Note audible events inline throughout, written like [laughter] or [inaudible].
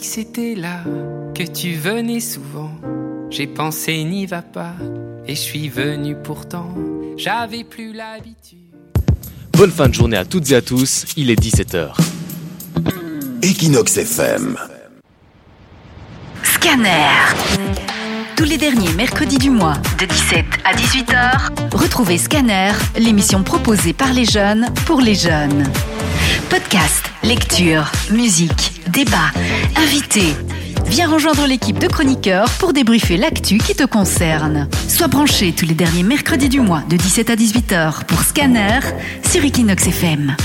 m'as dit que c'était là, que tu venais souvent. J'ai pensé n'y va pas, et je suis venu pourtant. J'avais plus l'habitude. Bonne fin de journée à toutes et à tous, il est 17h. Equinox FM. Scanner. Tous les derniers mercredis du mois, de 17 à 18h, retrouvez Scanner, l'émission proposée par les jeunes pour les jeunes. Podcast, lecture, musique, débat, invités. Viens rejoindre l'équipe de chroniqueurs pour débriefer l'actu qui te concerne. Sois branché tous les derniers mercredis du mois de 17 à 18h pour Scanner sur Equinox FM.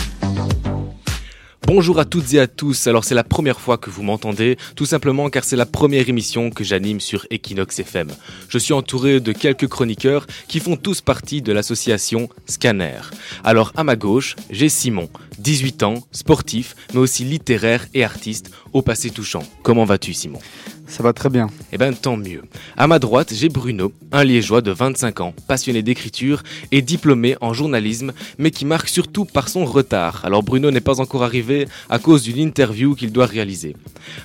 Bonjour à toutes et à tous. Alors c'est la première fois que vous m'entendez, tout simplement car c'est la première émission que j'anime sur Equinox FM. Je suis entouré de quelques chroniqueurs qui font tous partie de l'association Scanner. Alors à ma gauche, j'ai Simon, 18 ans, sportif, mais aussi littéraire et artiste, au passé touchant. Comment vas-tu Simon? Ça va très bien. Eh ben tant mieux. À ma droite, j'ai Bruno, un liégeois de 25 ans, passionné d'écriture et diplômé en journalisme, mais qui marque surtout par son retard. Alors Bruno n'est pas encore arrivé à cause d'une interview qu'il doit réaliser.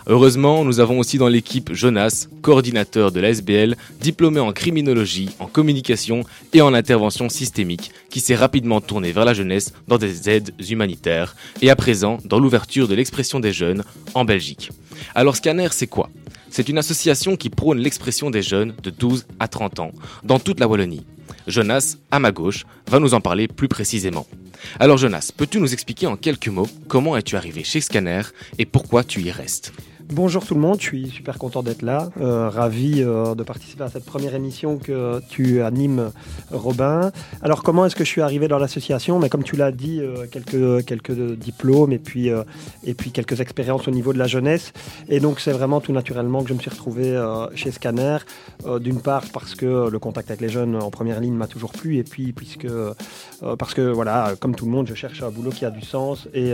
Heureusement, nous avons aussi dans l'équipe Jonas, coordinateur de l'ASBL, diplômé en criminologie, en communication et en intervention systémique, qui s'est rapidement tourné vers la jeunesse dans des aides humanitaires et à présent dans l'ouverture de l'expression des jeunes en Belgique. Alors Scanner, c'est quoi? C'est une association qui prône l'expression des jeunes de 12 à 30 ans dans toute la Wallonie. Jonas, à ma gauche, va nous en parler plus précisément. Alors Jonas, peux-tu nous expliquer en quelques mots comment es-tu arrivé chez Scanner et pourquoi tu y restes? Bonjour tout le monde, je suis super content d'être là, euh, ravi euh, de participer à cette première émission que tu animes, Robin. Alors comment est-ce que je suis arrivé dans l'association? Mais comme tu l'as dit, euh, quelques quelques diplômes et puis et puis quelques expériences au niveau de la jeunesse. Et donc c'est vraiment tout naturellement que je me suis retrouvé chez Scanner. D'une part parce que le contact avec les jeunes en première ligne m'a toujours plu et puis puisque parce que voilà, comme tout le monde, je cherche un boulot qui a du sens et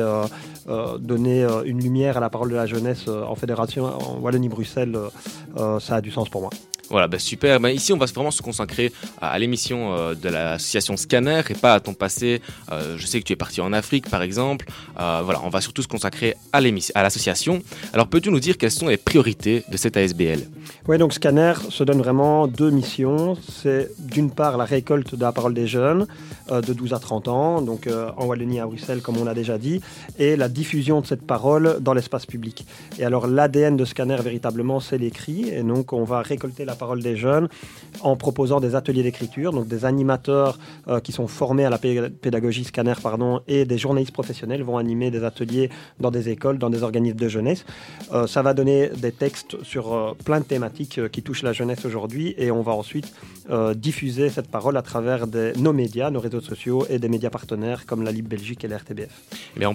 donner une lumière à la parole de la jeunesse en fédération en Wallonie-Bruxelles, euh, euh, ça a du sens pour moi. Voilà, bah super. Bah ici, on va vraiment se consacrer à, l'émission euh, de l'association Scanner et pas à ton passé. je sais que tu es parti en Afrique, par exemple. voilà, on va surtout se consacrer à l'association. Alors, peux-tu nous dire quelles sont les priorités de cette ASBL Oui, donc Scanner se donne vraiment deux missions. C'est d'une part la récolte de la parole des jeunes de 12 à 30 ans, donc en Wallonie à Bruxelles, comme on l'a déjà dit, et la diffusion de cette parole dans l'espace public. Et alors, l'ADN de Scanner, véritablement, c'est l'écrit. Et donc, on va récolter la parole des jeunes en proposant des ateliers d'écriture, donc des animateurs euh, qui sont formés à la pédagogie Scanner, pardon, et des journalistes professionnels vont animer des ateliers dans des écoles, dans des organismes de jeunesse. Euh, ça va donner des textes sur euh, plein de thématiques qui touchent la jeunesse aujourd'hui. Et on va ensuite diffuser cette parole à travers nos médias, nos réseaux sociaux et des médias partenaires comme la Libre Belgique et la RTBF.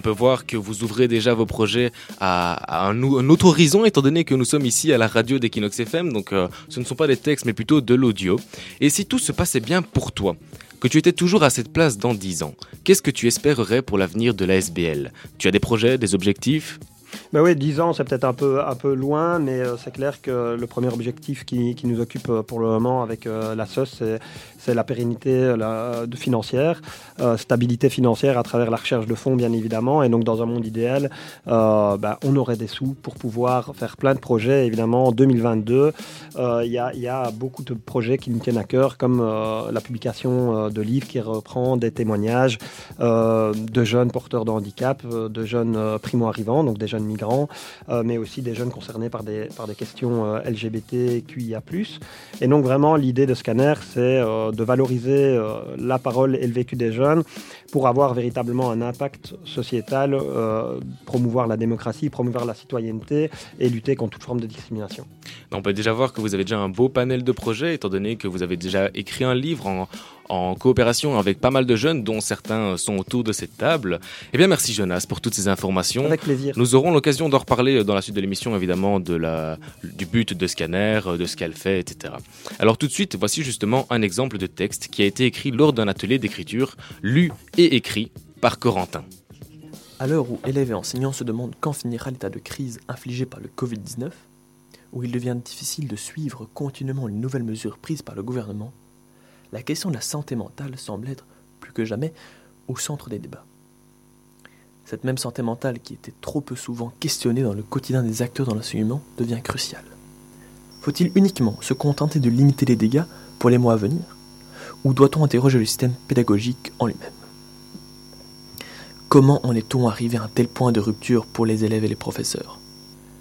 On peut voir que vous ouvrez déjà vos projets à, un, autre horizon, étant donné que nous sommes ici à la radio d'Equinox FM, donc euh, ce ne sont pas des textes, mais plutôt de l'audio. Et si tout se passait bien pour toi, que tu étais toujours à cette place dans 10 ans, qu'est-ce que tu espérerais pour l'avenir de la SBL Tu as des projets, des objectifs? Ben oui, 10 ans, c'est peut-être un peu, un peu loin, mais euh, c'est clair que le premier objectif qui, nous occupe euh, pour le moment avec la SOS, c'est la pérennité financière, stabilité financière à travers la recherche de fonds, bien évidemment. Et donc, dans un monde idéal, ben, on aurait des sous pour pouvoir faire plein de projets. Évidemment, en 2022, il y, a, y, a, beaucoup de projets qui nous tiennent à cœur, comme la publication de livres qui reprend des témoignages de jeunes porteurs de handicap, de jeunes primo-arrivants, donc des jeunes migrants, euh, mais aussi des jeunes concernés par des, par des questions euh, LGBTQIA+. Et donc vraiment, l'idée de Scanner, c'est euh, de valoriser la parole et le vécu des jeunes pour avoir véritablement un impact sociétal, promouvoir la démocratie, promouvoir la citoyenneté et lutter contre toute forme de discrimination. On peut déjà voir que vous avez déjà un beau panel de projets, étant donné que vous avez déjà écrit un livre en, en coopération avec pas mal de jeunes, dont certains sont autour de cette table. Eh bien, merci Jonas pour toutes ces informations. Avec plaisir. Nous aurons l'occasion d'en reparler dans la suite de l'émission, évidemment, de la, du but de Scanner, de ce qu'elle fait, etc. Alors tout de suite, voici justement un exemple de texte qui a été écrit lors d'un atelier d'écriture, lu et écrit par Corentin. À l'heure où élèves et enseignants se demandent quand finira l'état de crise infligé par le Covid-19, où il devient difficile de suivre continuellement les nouvelles mesures prises par le gouvernement, la question de la santé mentale semble être, plus que jamais, au centre des débats. Cette même santé mentale qui était trop peu souvent questionnée dans le quotidien des acteurs dans l'enseignement devient cruciale. Faut-il uniquement se contenter de limiter les dégâts pour les mois à venir Ou doit-on interroger le système pédagogique en lui-même? Comment en est-on arrivé à un tel point de rupture pour les élèves et les professeurs?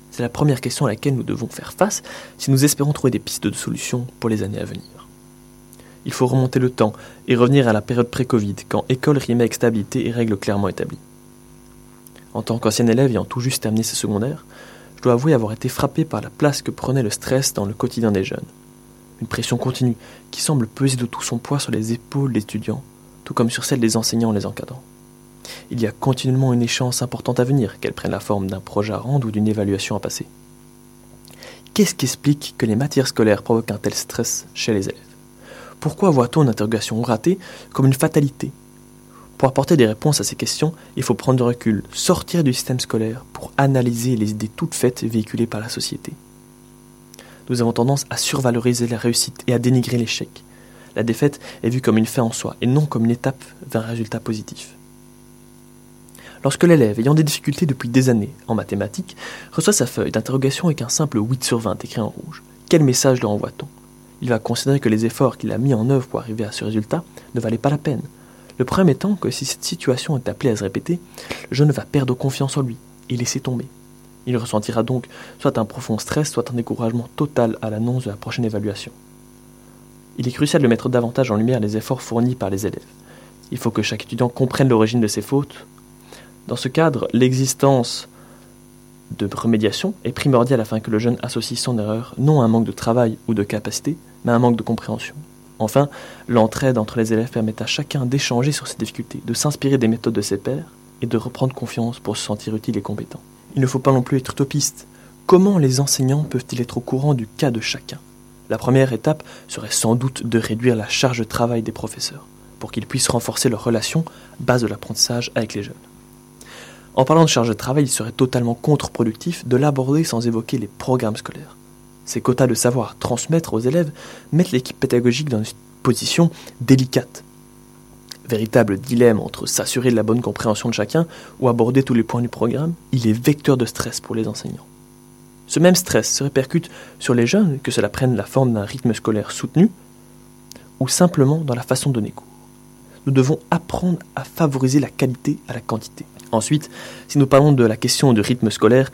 C'est la première question à laquelle nous devons faire face si nous espérons trouver des pistes de solutions pour les années à venir. Il faut remonter le temps et revenir à la période pré-Covid, quand école rimait avec stabilité et règles clairement établies. En tant qu'ancien élève ayant tout juste terminé ses secondaires, je dois avouer avoir été frappé par la place que prenait le stress dans le quotidien des jeunes. Une pression continue qui semble peser de tout son poids sur les épaules des étudiants, tout comme sur celles des enseignants les encadrants il y a continuellement une échéance importante à venir, qu'elle prenne la forme d'un projet à rendre ou d'une évaluation à passer. Qu'est-ce qui explique que les matières scolaires provoquent un tel stress chez les élèves? Pourquoi voit-on une interrogation ratée comme une fatalité? Pour apporter des réponses à ces questions, il faut prendre du recul, sortir du système scolaire pour analyser les idées toutes faites véhiculées par la société. Nous avons tendance à survaloriser la réussite et à dénigrer l'échec. La défaite est vue comme une fin en soi et non comme une étape vers un résultat positif. Lorsque l'élève, ayant des difficultés depuis des années en mathématiques, reçoit sa feuille d'interrogation avec un simple 8 sur 20 écrit en rouge, quel message leur envoie-t-on Il va considérer que les efforts qu'il a mis en œuvre pour arriver à ce résultat ne valaient pas la peine. Le problème étant que si cette situation est appelée à se répéter, le jeune va perdre confiance en lui et laisser tomber. Il ressentira donc soit un profond stress, soit un découragement total à l'annonce de la prochaine évaluation. Il est crucial de mettre davantage en lumière les efforts fournis par les élèves. Il faut que chaque étudiant comprenne l'origine de ses fautes, dans ce cadre, l'existence de remédiation est primordiale afin que le jeune associe son erreur non à un manque de travail ou de capacité, mais un manque de compréhension. Enfin, l'entraide entre les élèves permet à chacun d'échanger sur ses difficultés, de s'inspirer des méthodes de ses pairs et de reprendre confiance pour se sentir utile et compétent. Il ne faut pas non plus être utopiste. Comment les enseignants peuvent-ils être au courant du cas de chacun? La première étape serait sans doute de réduire la charge de travail des professeurs, pour qu'ils puissent renforcer leurs relations, base de l'apprentissage avec les jeunes. En parlant de charge de travail, il serait totalement contre-productif de l'aborder sans évoquer les programmes scolaires. Ces quotas de savoir transmettre aux élèves mettent l'équipe pédagogique dans une position délicate. Véritable dilemme entre s'assurer de la bonne compréhension de chacun ou aborder tous les points du programme, il est vecteur de stress pour les enseignants. Ce même stress se répercute sur les jeunes, que cela prenne la forme d'un rythme scolaire soutenu ou simplement dans la façon de donner cours. Nous devons apprendre à favoriser la qualité à la quantité. Ensuite, si nous parlons de la question du rythme scolaire,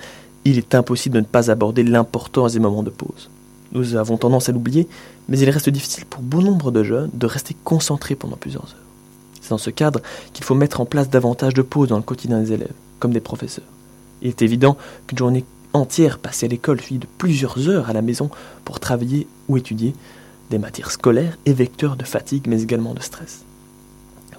il est impossible de ne pas aborder l'importance des moments de pause. Nous avons tendance à l'oublier, mais il reste difficile pour bon nombre de jeunes de rester concentrés pendant plusieurs heures. C'est dans ce cadre qu'il faut mettre en place davantage de pauses dans le quotidien des élèves, comme des professeurs. Il est évident qu'une journée entière passée à l'école suivie de plusieurs heures à la maison pour travailler ou étudier des matières scolaires est vecteur de fatigue mais également de stress.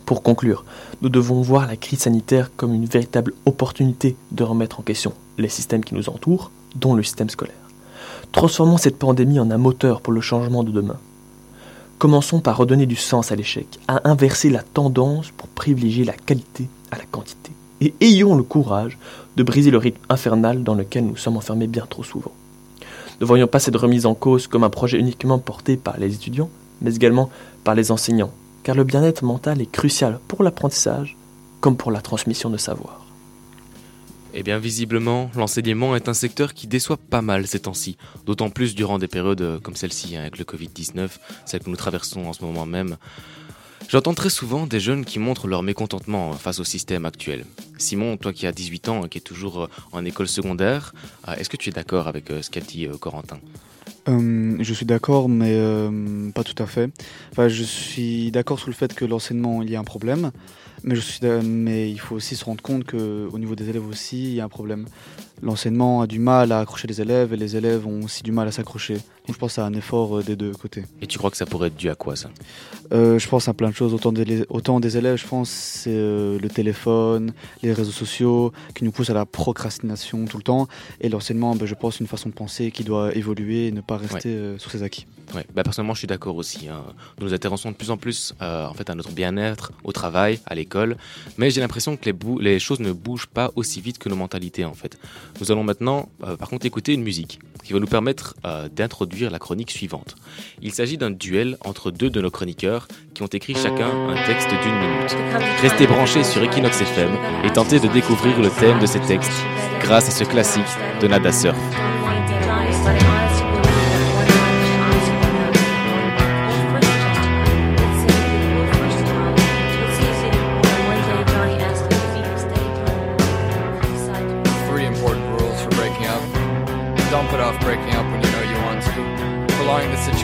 Pour conclure, nous devons voir la crise sanitaire comme une véritable opportunité de remettre en question les systèmes qui nous entourent, dont le système scolaire. Transformons cette pandémie en un moteur pour le changement de demain. Commençons par redonner du sens à l'échec, à inverser la tendance pour privilégier la qualité à la quantité. Et ayons le courage de briser le rythme infernal dans lequel nous sommes enfermés bien trop souvent. Ne voyons pas cette remise en cause comme un projet uniquement porté par les étudiants, mais également par les enseignants, car le bien-être mental est crucial pour l'apprentissage comme pour la transmission de savoir. Eh bien, visiblement, l'enseignement est un secteur qui déçoit pas mal ces temps-ci, d'autant plus durant des périodes euh, comme celle-ci, hein, avec le Covid-19, celle que nous traversons en ce moment même. J'entends très souvent des jeunes qui montrent leur mécontentement face au système actuel. Simon, toi qui as 18 ans et qui es toujours euh, en école secondaire, euh, est-ce que tu es d'accord avec ce qu'a dit Corentin? Euh, je suis d'accord, mais euh, pas tout à fait. Je suis d'accord sur le fait que l'enseignement, il y a un problème, mais, je suis, mais il faut aussi se rendre compte qu'au niveau des élèves aussi, il y a un problème. L'enseignement a du mal à accrocher les élèves et les élèves ont aussi du mal à s'accrocher. Donc je pense à un effort euh, des deux côtés. Et tu crois que ça pourrait être dû à quoi ça? Euh, Je pense à plein de choses. Autant des, autant des élèves, je pense, c'est euh, le téléphone, les réseaux sociaux qui nous poussent à la procrastination tout le temps. Et l'enseignement, ben, je pense, une façon de penser qui doit évoluer et ne pas rester sur ses acquis. Ouais. Bah, personnellement, je suis d'accord aussi. Hein. Nous nous intéressons de plus en plus en fait, à notre bien-être au travail, à l'école l'école, mais j'ai l'impression que les, les, choses ne bougent pas aussi vite que nos mentalités en fait. Nous allons maintenant euh, par contre écouter une musique qui va nous permettre euh, d'introduire la chronique suivante. Il s'agit d'un duel entre deux de nos chroniqueurs qui ont écrit chacun un texte d'une minute. Restez branchés sur Equinox FM et tentez de découvrir le thème de ces textes grâce à ce classique de Nada Surf.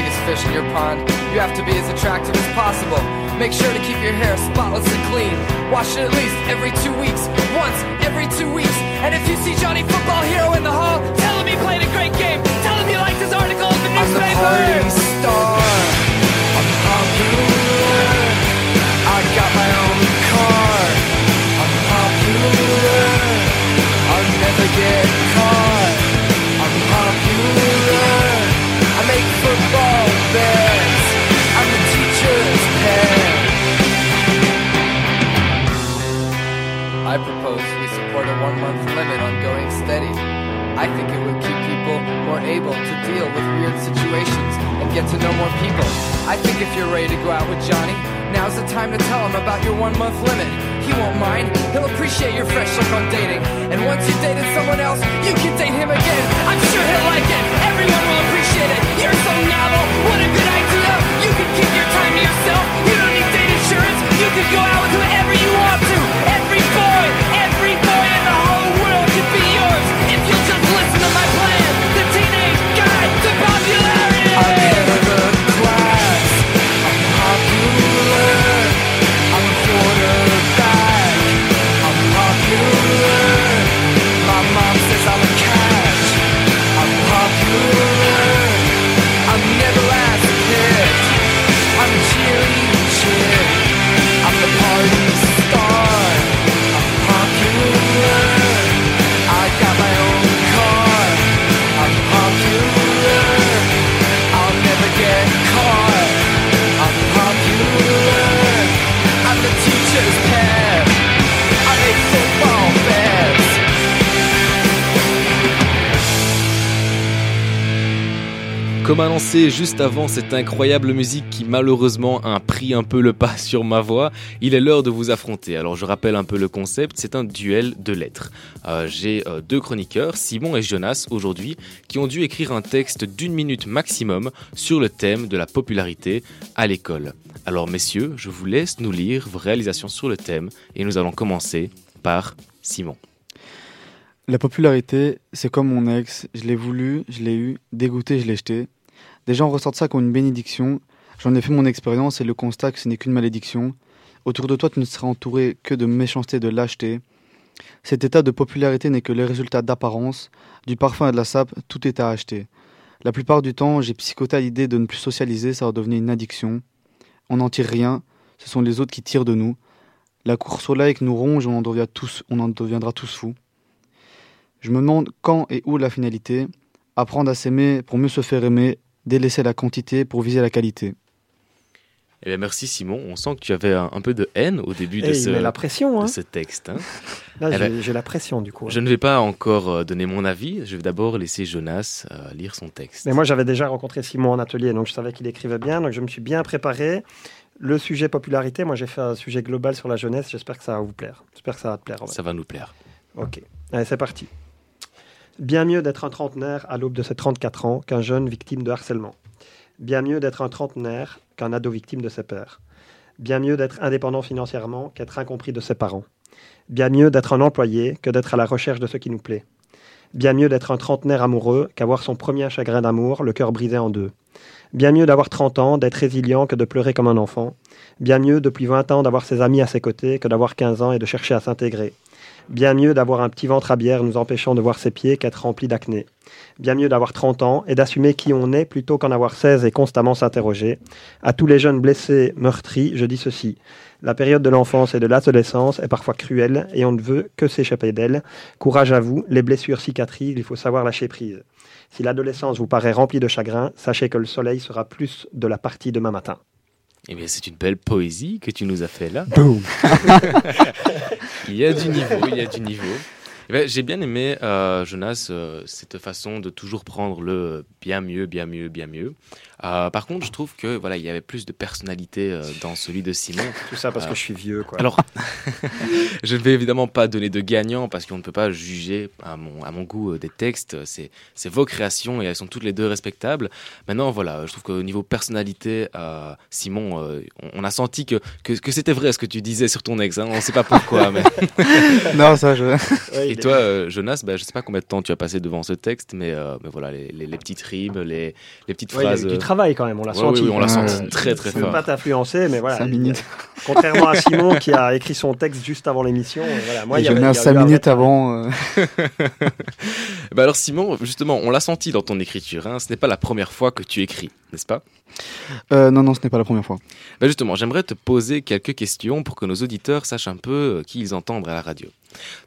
biggest fish in your pond, you have to be as attractive as possible. Make sure to keep your hair spotless and clean. Wash it at least every two weeks. Once every two weeks. And if you see Johnny Football Hero in the hall, tell him he played a great game. Tell him you liked his article in the newspaper. I'm the party star. I'm popular. I got my own car. I'm popular. I'll never get caught. Football bets. I'm the teacher's pet. I propose we support a one month limit on going steady. I think it would keep people more able to deal with weird situations and get to know more people. I think if you're ready to go out with Johnny, now's the time to tell him about your one month limit. He won't mind, he'll appreciate your fresh look on dating. And once you've dated someone else, you can date him again. I'm sure he'll like it, everyone will appreciate it. You're so novel, what a good idea. You can keep your time to yourself, you don't need date insurance. You can go out with whoever you want to. Every boy, every boy Juste avant cette incroyable musique qui malheureusement a pris un peu le pas sur ma voix, il est l'heure de vous affronter. Alors je rappelle un peu le concept, c'est un duel de lettres. Euh, J'ai euh, deux chroniqueurs, Simon et Jonas aujourd'hui, qui ont dû écrire un texte d'une minute maximum sur le thème de la popularité à l'école. Alors messieurs, je vous laisse nous lire vos réalisations sur le thème et nous allons commencer par Simon. La popularité, c'est comme mon ex, je l'ai voulu, je l'ai eu, dégoûté, je l'ai jeté. Des gens ressortent ça comme une bénédiction. J'en ai fait mon expérience et le constat que ce n'est qu'une malédiction. Autour de toi, tu ne seras entouré que de méchanceté, de lâcheté. Cet état de popularité n'est que le résultat d'apparence, du parfum et de la sape, tout est à acheter. La plupart du temps, j'ai psychoté à l'idée de ne plus socialiser, ça va devenir une addiction. On n'en tire rien, ce sont les autres qui tirent de nous. La course au like nous ronge, on en, tous, on en deviendra tous fous. Je me demande quand et où la finalité. Apprendre à s'aimer pour mieux se faire aimer, délaisser la quantité pour viser la qualité. Eh bien, merci Simon, on sent que tu avais un, un peu de haine au début de, Eh, ce, il met la pression. de Hein. ce texte. hein. Là, Eh j'ai ben, j'ai la pression du coup. Je ne vais pas encore euh, donner mon avis, je vais d'abord laisser Jonas euh, lire son texte. Mais moi, j'avais déjà rencontré Simon en atelier, donc je savais qu'il écrivait bien, donc je me suis bien préparé. Le sujet popularité, moi j'ai fait un sujet global sur la jeunesse, j'espère que ça va vous plaire. J'espère que ça va te plaire. Ça va nous plaire. Ok, allez c'est parti. Bien mieux d'être un trentenaire à l'aube de ses 34 ans qu'un jeune victime de harcèlement. Bien mieux d'être un trentenaire qu'un ado victime de ses pères. Bien mieux d'être indépendant financièrement qu'être incompris de ses parents. Bien mieux d'être un employé que d'être à la recherche de ce qui nous plaît. Bien mieux d'être un trentenaire amoureux qu'avoir son premier chagrin d'amour, le cœur brisé en deux. Bien mieux d'avoir 30 ans, d'être résilient que de pleurer comme un enfant. Bien mieux depuis 20 ans d'avoir ses amis à ses côtés que d'avoir 15 ans et de chercher à s'intégrer. Bien mieux d'avoir un petit ventre à bière nous empêchant de voir ses pieds qu'être rempli d'acné. Bien mieux d'avoir 30 ans et d'assumer qui on est plutôt qu'en avoir 16 et constamment s'interroger. À tous les jeunes blessés, meurtris, je dis ceci. La période de l'enfance et de l'adolescence est parfois cruelle et on ne veut que s'échapper d'elle. Courage à vous, les blessures cicatrisent, il faut savoir lâcher prise. Si l'adolescence vous paraît remplie de chagrin, sachez que le soleil sera plus de la partie demain matin. Eh bien, c'est une belle poésie que tu nous as fait là. Boom. [laughs] Il y a du niveau, il y a du niveau. Eh ben, J'ai bien aimé, euh, Jonas, euh, cette façon de toujours prendre le bien mieux, bien mieux, bien mieux. Euh, par contre, je trouve que voilà, il y avait plus de personnalité euh, dans celui de Simon. [laughs] Tout ça parce que je suis vieux, quoi. Alors, [laughs] je ne vais évidemment pas donner de gagnant parce qu'on ne peut pas juger à mon, à mon goût euh, des textes. C'est c'est vos créations et elles sont toutes les deux respectables. Maintenant, voilà, je trouve qu'au niveau personnalité, euh, Simon, euh, on, on a senti que, que, que c'était vrai ce que tu disais sur ton ex. hein. On ne sait pas pourquoi. mais... [laughs] non, ça, je. Et toi, euh, Jonas, bah, je ne sais pas combien de temps tu as passé devant ce texte, mais, euh, mais voilà, les, les- les petites rimes, les, les petites Ouais, il y a phrases. Euh, travail quand même, on l'a ouais, senti. oui, oui, on l'a senti ouais. très très Je ne veux fort. pas t'influencer, mais voilà. Minutes. Contrairement à [laughs] Simon qui a écrit son texte juste avant l'émission, euh, voilà, moi, il y avait- a 5 eu un minutes avant. euh, [laughs] Bah alors Simon, justement, on l'a senti dans ton écriture. hein. Ce n'est pas la première fois que tu écris, n'est-ce pas? Euh, non, non, ce n'est pas la première fois. Bah justement, j'aimerais te poser quelques questions pour que nos auditeurs sachent un peu euh, qui ils entendent à la radio.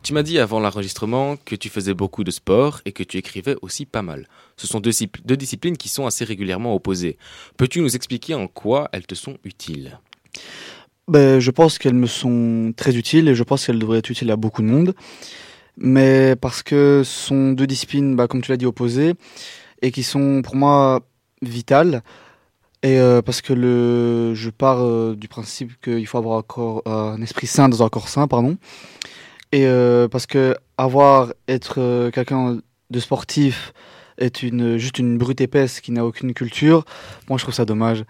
Tu m'as dit avant l'enregistrement que tu faisais beaucoup de sport et que tu écrivais aussi pas mal. Ce sont deux disciplines qui sont assez régulièrement opposées. Peux-tu nous expliquer en quoi elles te sont utiles? Ben, je pense qu'elles me sont très utiles et je pense qu'elles devraient être utiles à beaucoup de monde. Mais parce que ce sont deux disciplines, bah, comme tu l'as dit, opposées et qui sont pour moi vitales. Et euh, parce que le, je pars euh, du principe qu'il faut avoir un, esprit sain dans un corps sain, pardon. Et euh, parce que avoir être quelqu'un de sportif est une juste une brute épaisse qui n'a aucune culture. Moi, je trouve ça dommage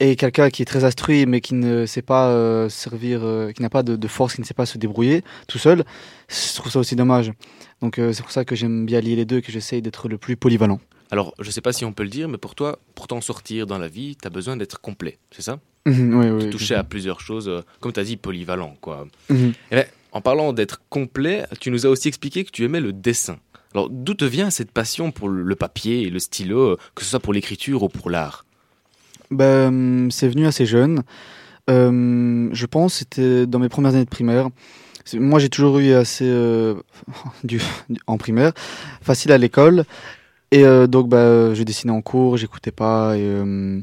et quelqu'un qui est très instruit mais qui ne sait pas servir, qui n'a pas de, force, qui ne sait pas se débrouiller tout seul, je trouve ça aussi dommage. Donc c'est pour ça que j'aime bien lier les deux, que j'essaye d'être le plus polyvalent. Alors, je ne sais pas si on peut le dire, mais pour toi, pour t'en sortir dans la vie, tu as besoin d'être complet, c'est ça? Mhm, oui, oui. Toucher à plusieurs choses, euh, comme tu as dit, polyvalent, quoi. Mhm. Eh ben, en parlant d'être complet, tu nous as aussi expliqué que tu aimais le dessin. Alors, d'où te vient cette passion pour le papier et le stylo, euh, que ce soit pour l'écriture ou pour l'art? Ben, c'est venu assez jeune. Euh, je pense c'était dans mes premières années de primaire. Moi, j'ai toujours eu assez euh, [laughs] du- en primaire facile à l'école et euh, donc bah, je dessinais en cours, j'écoutais pas et, euh,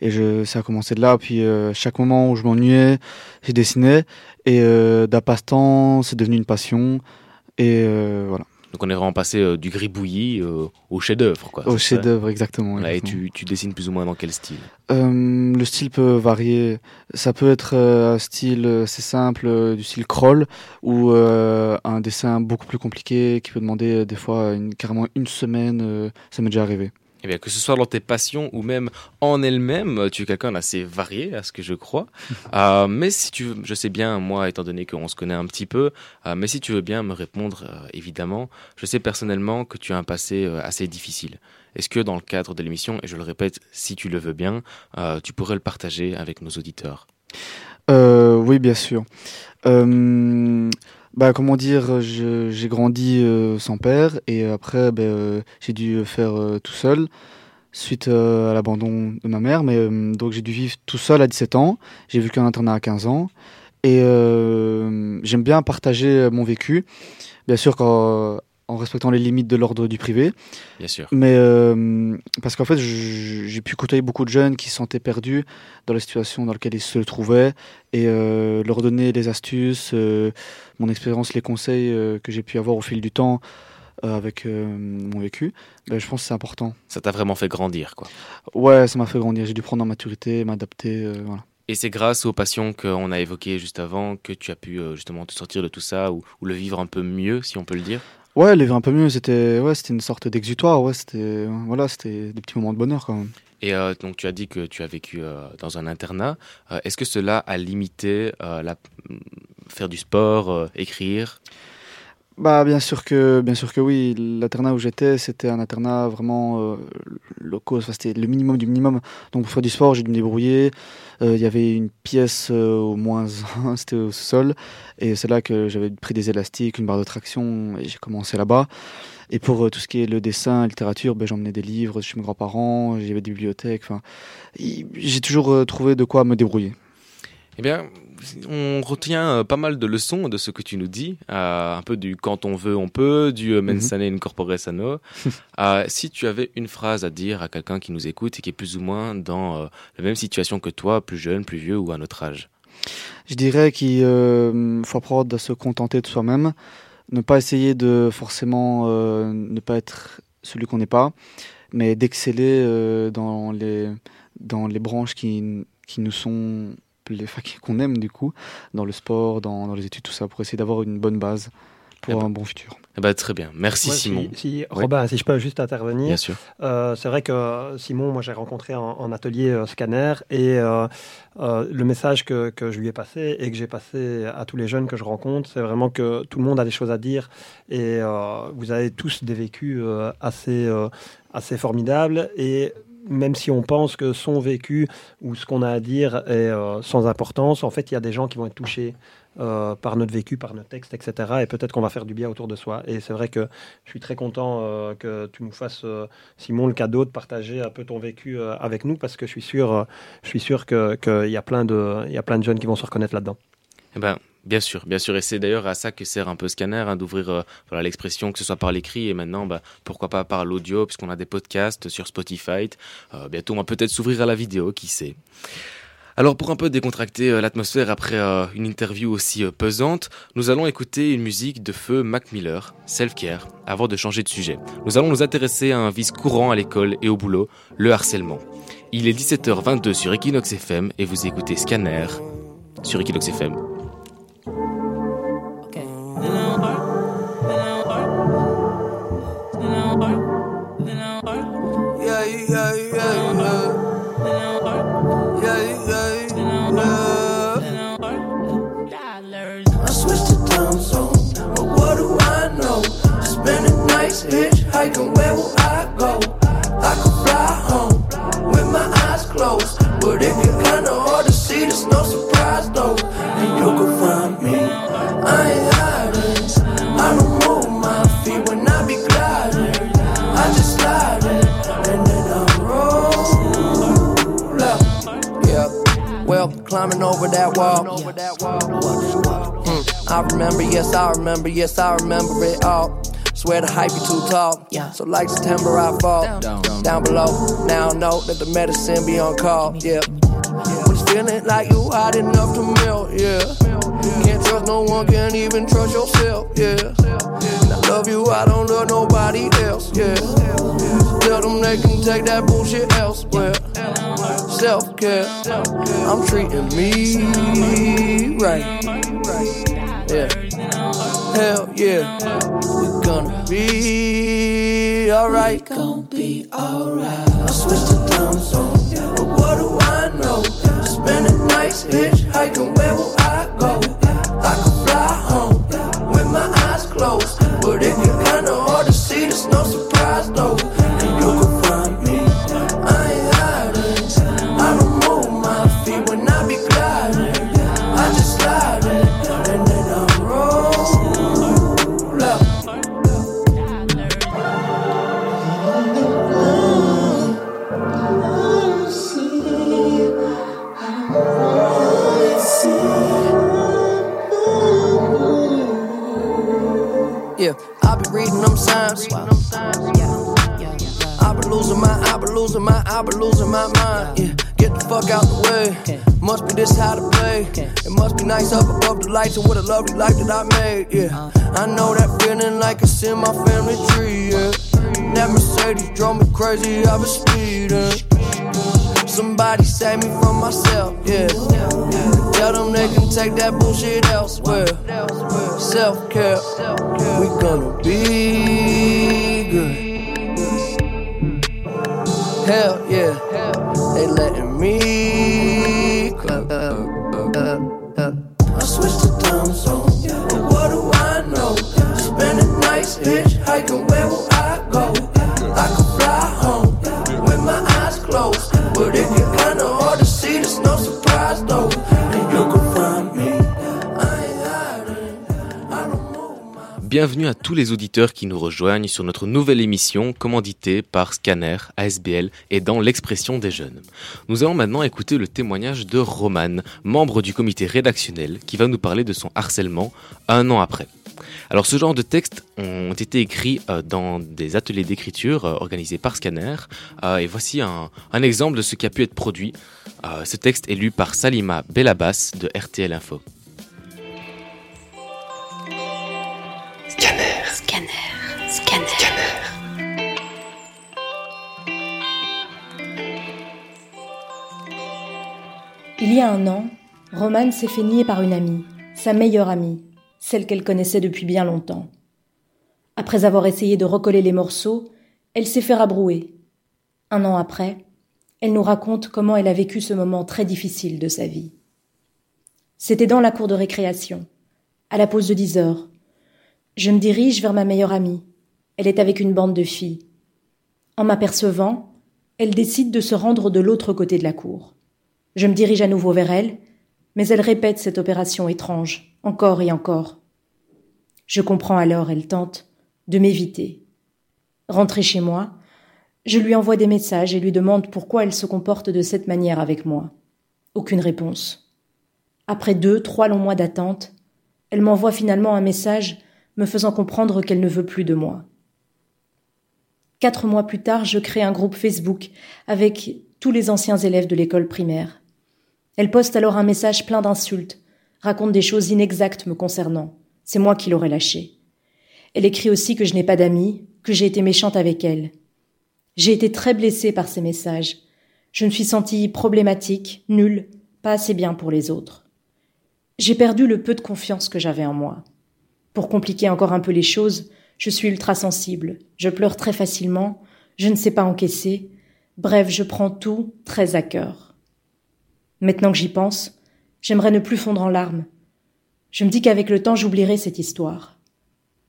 et je, ça a commencé de là. Puis euh, chaque moment où je m'ennuyais, je dessinais et euh, d'un passe-temps, c'est devenu une passion et euh, voilà. Donc, on est vraiment passé euh, du gribouillis euh, au chef-d'œuvre. Au chef-d'œuvre exactement. Voilà, et tu, tu dessines plus ou moins dans quel style? Euh, le style peut varier. Ça peut être un style assez simple, du style crawl, ou euh, un dessin beaucoup plus compliqué qui peut demander des fois une, carrément une semaine. ça m'est déjà arrivé. Eh bien, que ce soit dans tes passions ou même en elle-même, tu es quelqu'un d'assez varié, à ce que je crois. [laughs] Euh, mais si tu veux, je sais bien, moi, étant donné qu'on se connaît un petit peu, euh, mais si tu veux bien me répondre, euh, évidemment, je sais personnellement que tu as un passé assez difficile. Est-ce que dans le cadre de l'émission, et je le répète, si tu le veux bien, tu pourrais le partager avec nos auditeurs? Oui, bien sûr. Euh, bah, comment dire, j'ai grandi euh, sans père et après, ben, euh, j'ai dû faire euh, tout seul suite euh, à l'abandon de ma mère. Mais euh, donc, j'ai dû vivre tout seul à 17 ans. J'ai vécu en internat à 15 ans et euh, j'aime bien partager mon vécu, bien sûr, quand, en respectant les limites de l'ordre du privé. Bien sûr. Mais euh, parce qu'en fait, j'ai pu côtoyer beaucoup de jeunes qui se sentaient perdus dans la situation dans laquelle ils se trouvaient et euh, leur donner les astuces, euh, mon expérience, les conseils que j'ai pu avoir au fil du temps avec mon vécu. Je pense que c'est important. Ça t'a vraiment fait grandir, quoi. Ouais, ça m'a fait grandir. J'ai dû prendre en maturité, m'adapter. voilà. Et c'est grâce aux passions qu'on a évoquées juste avant que tu as pu justement te sortir de tout ça ou, ou le vivre un peu mieux, si on peut le dire? Ouais, le vivre un peu mieux, c'était ouais, c'était une sorte d'exutoire, ouais, c'était voilà, c'était des petits moments de bonheur quand même. Et euh, donc tu as dit que tu as vécu euh, dans un internat. Euh, Est-ce que cela a limité la... faire du sport, écrire? Bah bien sûr que bien sûr que oui, l'internat où j'étais, c'était un internat vraiment low enfin, c'était le minimum du minimum. Donc pour faire du sport, j'ai dû me débrouiller. Euh, Il y avait une pièce euh, au moins un, [laughs] c'était au sol et c'est là que j'avais pris des élastiques, une barre de traction et j'ai commencé là-bas. Et pour euh, tout ce qui est le dessin, littérature, ben, j'emmenais des livres chez mes grands-parents, j'y avait des bibliothèques, j'ai toujours trouvé de quoi me débrouiller. Eh bien, on retient euh, pas mal de leçons de ce que tu nous dis, euh, un peu du quand on veut, on peut, du euh, Mhm. sana in corpore sano. [laughs] Euh, si tu avais une phrase à dire à quelqu'un qui nous écoute et qui est plus ou moins dans euh, la même situation que toi, plus jeune, plus vieux ou à notre âge? Je dirais qu'il faut apprendre à se contenter de soi-même, ne pas essayer de forcément ne pas être celui qu'on n'est pas, mais d'exceller dans les dans les branches qui qui nous sont les [laughs] qu'on aime du coup, dans le sport, dans, dans les études, tout ça, pour essayer d'avoir une bonne base pour Eh ben, un bon futur. Eh ben, très bien. Merci Ouais, Simon. Si, si- Robin, si je peux juste intervenir. Bien sûr. Euh, c'est vrai que Simon, moi j'ai rencontré en, en atelier euh, scanner et euh, euh, le message que, que je lui ai passé et que j'ai passé à tous les jeunes que je rencontre, c'est vraiment que tout le monde a des choses à dire et euh, vous avez tous des vécus euh, assez, euh, assez formidables et même si on pense que son vécu ou ce qu'on a à dire est euh, sans importance, en fait, il y a des gens qui vont être touchés euh, par notre vécu, par nos textes, etc. Et peut-être qu'on va faire du bien autour de soi. Et c'est vrai que je suis très content euh, que tu nous fasses, Simon, le cadeau de partager un peu ton vécu avec nous, parce que je suis sûr, je suis sûr que qu'il y a plein de, y a plein de jeunes qui vont se reconnaître là-dedans. Eh ben, bien sûr, bien sûr. Et c'est d'ailleurs à ça que sert un peu Scanner, hein, d'ouvrir euh, voilà, l'expression, que ce soit par l'écrit et maintenant, bah, pourquoi pas par l'audio, puisqu'on a des podcasts sur Spotify. Euh, bientôt, on va peut-être s'ouvrir à la vidéo, qui sait. Alors, pour un peu décontracter euh, l'atmosphère après une interview aussi pesante, nous allons écouter une musique de feu Mac Miller, Self Care, avant de changer de sujet. Nous allons nous intéresser à un vice courant à l'école et au boulot, le harcèlement. Il est 17h22 sur Equinox FM et vous écoutez Scanner sur Equinox FM. Where will I go? I could fly home with my eyes closed, but it get kinda hard to see. There's no surprise though, and you can find me. I ain't hiding. I don't move my feet when I be gliding. I just slide in, and then I roll up. Yeah, well, climbing over that wall. Mm, I remember, yes, I remember, yes, I remember it all. Swear the hype be too tall. Yeah. So like September, I fall down, below. Now I know that the medicine be on call. Yeah, when it's feeling like you hot enough to melt. Yeah, can't trust no one, can't even trust yourself. Yeah, and I love you, I don't love nobody else. Yeah, tell them they can take that bullshit elsewhere. Self care, I'm treating me right. Yeah, hell yeah, we gonna be alright. Gonna be alright. I switched to town zone, but what do I know? Spending nights hitchhiking, where will I go? I could fly home with my eyes closed, but it get kinda hard to see. There's no surprise I be losing my mind. Yeah, get the fuck out the way. Must be this how to play. It must be nice up above the lights and what a lovely life that I made. Yeah, I know that feeling like it's in my family tree. Yeah, that Mercedes drove me crazy. I was speeding. Some somebody save me from myself, yeah. Tell them they can take that bullshit elsewhere. Self care, we gonna be good. Hell Bienvenue à tous les auditeurs qui nous rejoignent sur notre nouvelle émission commanditée par Scanner, ASBL et dans l'expression des jeunes. Nous allons maintenant écouter le témoignage de Roman, membre du comité rédactionnel, qui va nous parler de son harcèlement un an après. Alors ce genre de textes ont été écrits euh, dans des ateliers d'écriture euh, organisés par Scanner euh, et voici un, un exemple de ce qui a pu être produit. Ce texte est lu par Salima Bellabas de RTL Info. Scanner, scanner, scanner. Il y a un an, Romane s'est fait nier par une amie, sa meilleure amie, celle qu'elle connaissait depuis bien longtemps. Après avoir essayé de recoller les morceaux, elle s'est fait rabrouer. Un an après, elle nous raconte comment elle a vécu ce moment très difficile de sa vie. C'était dans la cour de récréation, à la pause de dix heures. Je me dirige vers ma meilleure amie. Elle est avec une bande de filles. En m'apercevant, elle décide de se rendre de l'autre côté de la cour. Je me dirige à nouveau vers elle, mais elle répète cette opération étrange, encore et encore. Je comprends alors, elle tente de m'éviter. Rentrée chez moi, je lui envoie des messages et lui demande pourquoi elle se comporte de cette manière avec moi. Aucune réponse. Après deux, trois longs mois d'attente, elle m'envoie finalement un message me faisant comprendre qu'elle ne veut plus de moi. Quatre mois plus tard, je crée un groupe Facebook avec tous les anciens élèves de l'école primaire. Elle poste alors un message plein d'insultes, raconte des choses inexactes me concernant. C'est moi qui l'aurais lâché. Elle écrit aussi que je n'ai pas d'amis, que j'ai été méchante avec elle. J'ai été très blessée par ces messages. Je me suis sentie problématique, nulle, pas assez bien pour les autres. J'ai perdu le peu de confiance que j'avais en moi. Pour compliquer encore un peu les choses, je suis ultra sensible, je pleure très facilement, je ne sais pas encaisser, bref, je prends tout très à cœur. Maintenant que j'y pense, j'aimerais ne plus fondre en larmes. Je me dis qu'avec le temps j'oublierai cette histoire.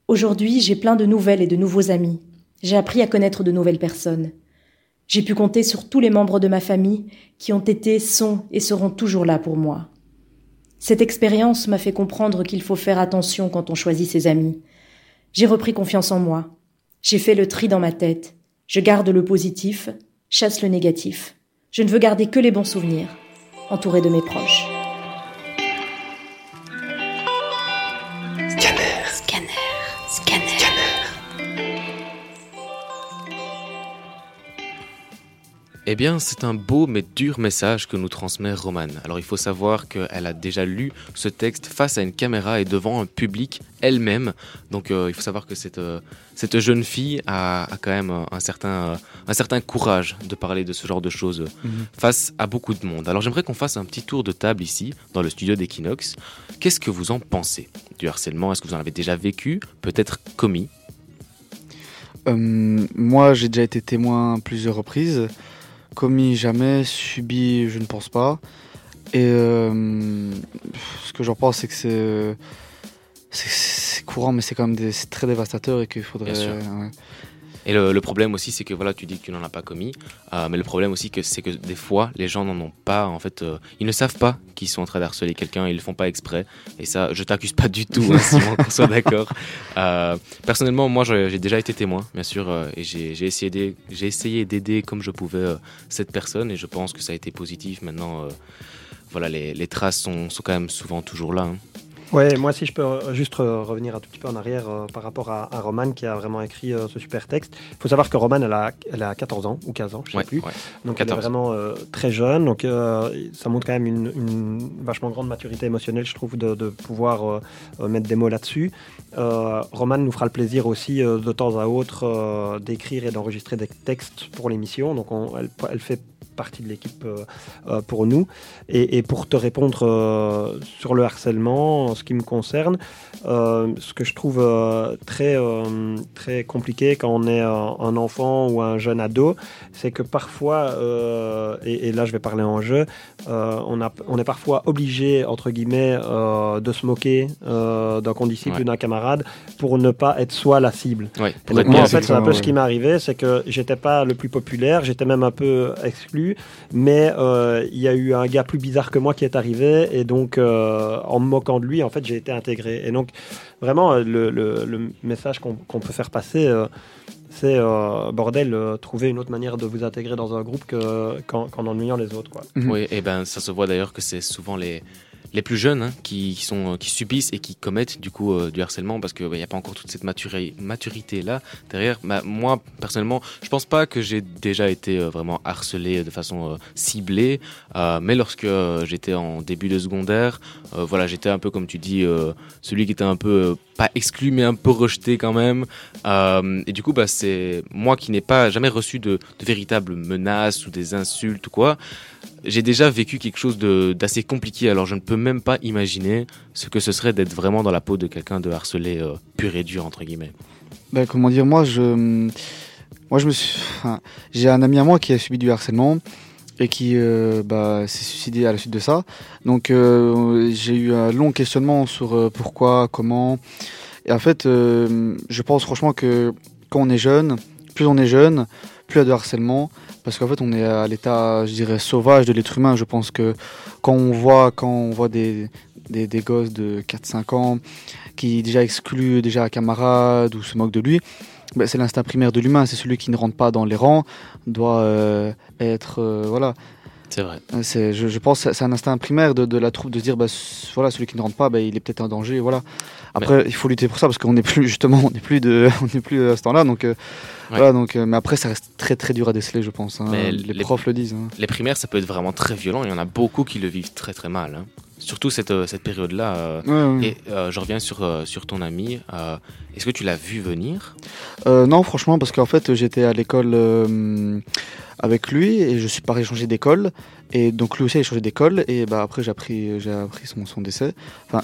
Aujourd'hui, j'ai plein de nouvelles et de nouveaux amis. J'ai appris à connaître de nouvelles personnes. J'ai pu compter sur tous les membres de ma famille qui ont été, sont et seront toujours là pour moi. Cette expérience m'a fait comprendre qu'il faut faire attention quand on choisit ses amis. J'ai repris confiance en moi. J'ai fait le tri dans ma tête. Je garde le positif, chasse le négatif. Je ne veux garder que les bons souvenirs, entouré de mes proches. Eh bien, c'est un beau mais dur message que nous transmet Romane. Alors, il faut savoir qu'elle a déjà lu ce texte face à une caméra et devant un public elle-même. Donc, euh, il faut savoir que cette, euh, cette jeune fille a, a quand même un certain, euh, un certain courage de parler de ce genre de choses face à beaucoup de monde. Alors, j'aimerais qu'on fasse un petit tour de table ici, dans le studio d'Equinox. Qu'est-ce que vous en pensez du harcèlement? Est-ce que vous en avez déjà vécu Peut-être commis? Euh, moi, j'ai déjà été témoin à plusieurs reprises. Commis jamais, subi, je ne pense pas. Et euh, ce que j'en pense, c'est que c'est courant, mais c'est quand même des- c'est très dévastateur et qu'il faudrait. Ouais. Et le, problème aussi, c'est que voilà, tu dis que tu n'en as pas commis, euh, mais le problème aussi, c'est que des fois, les gens n'en ont pas. En fait, euh, ils ne savent pas qu'ils sont en train d'harceler quelqu'un, ils le font pas exprès. Et ça, je t'accuse pas du tout, hein, Simon, qu'on soit d'accord. Euh, personnellement, moi, j'ai déjà été témoin, bien sûr, et j'ai essayé d'aider- comme je pouvais cette personne, et je pense que ça a été positif. Maintenant, voilà, les, traces sont, sont quand même souvent toujours là. hein. Ouais, moi si je peux euh, juste revenir un tout petit peu en arrière euh, par rapport à, à Romane qui a vraiment écrit euh, ce super texte. Il faut savoir que Romane, elle a, elle a 14 ans ou 15 ans, je Ouais, sais plus. ouais. Donc 14. elle est vraiment euh, très jeune. Donc ça montre quand même une, une vachement grande maturité émotionnelle, je trouve, de, de pouvoir mettre des mots là-dessus. Romane nous fera le plaisir aussi de temps à autre d'écrire et d'enregistrer des textes pour l'émission. Donc on- elle, elle fait partie de l'équipe pour nous. Et, pour te répondre sur le harcèlement, en ce qui me concerne, ce que je trouve très, très compliqué quand on est un enfant ou un jeune ado, c'est que parfois, et, là je vais parler en jeu, on, a, on est parfois obligé, entre guillemets, de se moquer d'un condisciple ou d'un camarade pour ne pas être soi la cible. pour moi, en fait, c'est un peu ce qui m'est arrivé, c'est que j'étais pas le plus populaire, j'étais même un peu exclu, mais euh, il y a eu un gars plus bizarre que moi qui est arrivé, et donc euh, en me moquant de lui, en fait, j'ai été intégré. Et donc, vraiment, le, le, message qu'on peut faire passer, euh, c'est bordel, trouver une autre manière de vous intégrer dans un groupe qu'en ennuyant les autres. Quoi. Oui, et ben ça se voit d'ailleurs que c'est souvent les les plus jeunes hein, qui, sont, qui subissent et qui commettent du coup euh, du harcèlement parce qu'il n'y a pas encore toute cette maturité là derrière. Bah, moi personnellement, je pense pas que j'ai déjà été euh, vraiment harcelé de façon euh, ciblée, mais lorsque j'étais en début de secondaire, voilà, j'étais un peu comme tu dis, celui qui était un peu pas exclu mais un peu rejeté quand même. et du coup, bah, c'est moi qui n'ai pas jamais reçu de véritables menaces ou des insultes ou quoi j'ai déjà vécu quelque chose d'assez compliqué, alors je ne peux même pas imaginer ce que ce serait d'être vraiment dans la peau de quelqu'un de harcelé euh, pur et dur, entre guillemets. Ben, comment dire, moi, moi, je me j'ai un ami à moi qui a subi du harcèlement et qui euh, bah, s'est suicidé à la suite de ça. Donc, euh, j'ai eu un long questionnement sur pourquoi, comment. Et en fait, je pense franchement que quand on est jeune, plus on est jeune, plus il y a de harcèlement parce qu'en fait on est à l'état je dirais sauvage de l'être humain. Je pense que quand on voit quand on voit des, des, des gosses de 4-5 ans qui déjà excluent déjà un camarade ou se moquent de lui ben, c'est l'instinct primaire de l'humain. C'est celui qui ne rentre pas dans les rangs doit euh, être euh, voilà c'est vrai. Euh, c'est, je, je pense que c'est un instinct primaire de, de, la troupe de se dire bah, voilà celui qui ne rentre pas bah, il est peut-être en danger voilà après il faut lutter pour ça parce qu'on n'est plus justement on n'est plus de [laughs] on plus à ce temps-là donc voilà, donc, euh, mais après, ça reste très très dur à déceler, je pense. Hein. les, profs le disent. Hein. Les primaires, ça peut être vraiment très violent. Il y en a beaucoup qui le vivent très très mal. Hein. Surtout cette, euh, cette période-là. Euh, et je reviens sur, sur ton ami. Est-ce que tu l'as vu venir? Non, franchement, parce qu'en fait, j'étais à l'école avec lui et je suis pas changé d'école. Et donc lui aussi a changé d'école. Et bah, après, j'ai appris, j'ai appris son, son décès. Enfin,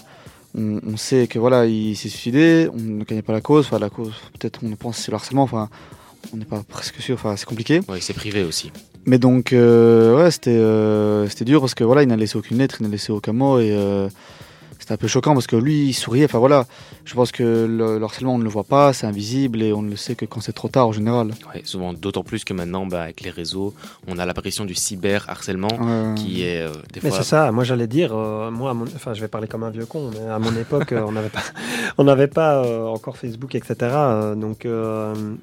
on, sait que voilà, il s'est suicidé, on ne connaît pas la cause, enfin la cause, peut-être on pense c'est le harcèlement, enfin on n'est pas presque sûr, enfin c'est compliqué. Oui, c'est privé aussi. Mais donc euh, ouais, c'était euh, c'était dur parce que voilà, il n'a laissé aucune lettre, il n'a laissé aucun mot et euh, c'était un peu choquant parce que lui, il souriait. Enfin voilà, je pense que le, harcèlement, on ne le voit pas, c'est invisible et on ne le sait que quand c'est trop tard en général. Ouais, souvent, d'autant plus que maintenant, bah, avec les réseaux, on a l'apparition du cyber-harcèlement qui est euh, des mais c'est ça, moi j'allais dire, euh, moi, enfin je vais parler comme un vieux con, mais à mon époque, euh, on n'avait pas, [laughs] on n'avait pas encore Facebook, etc. donc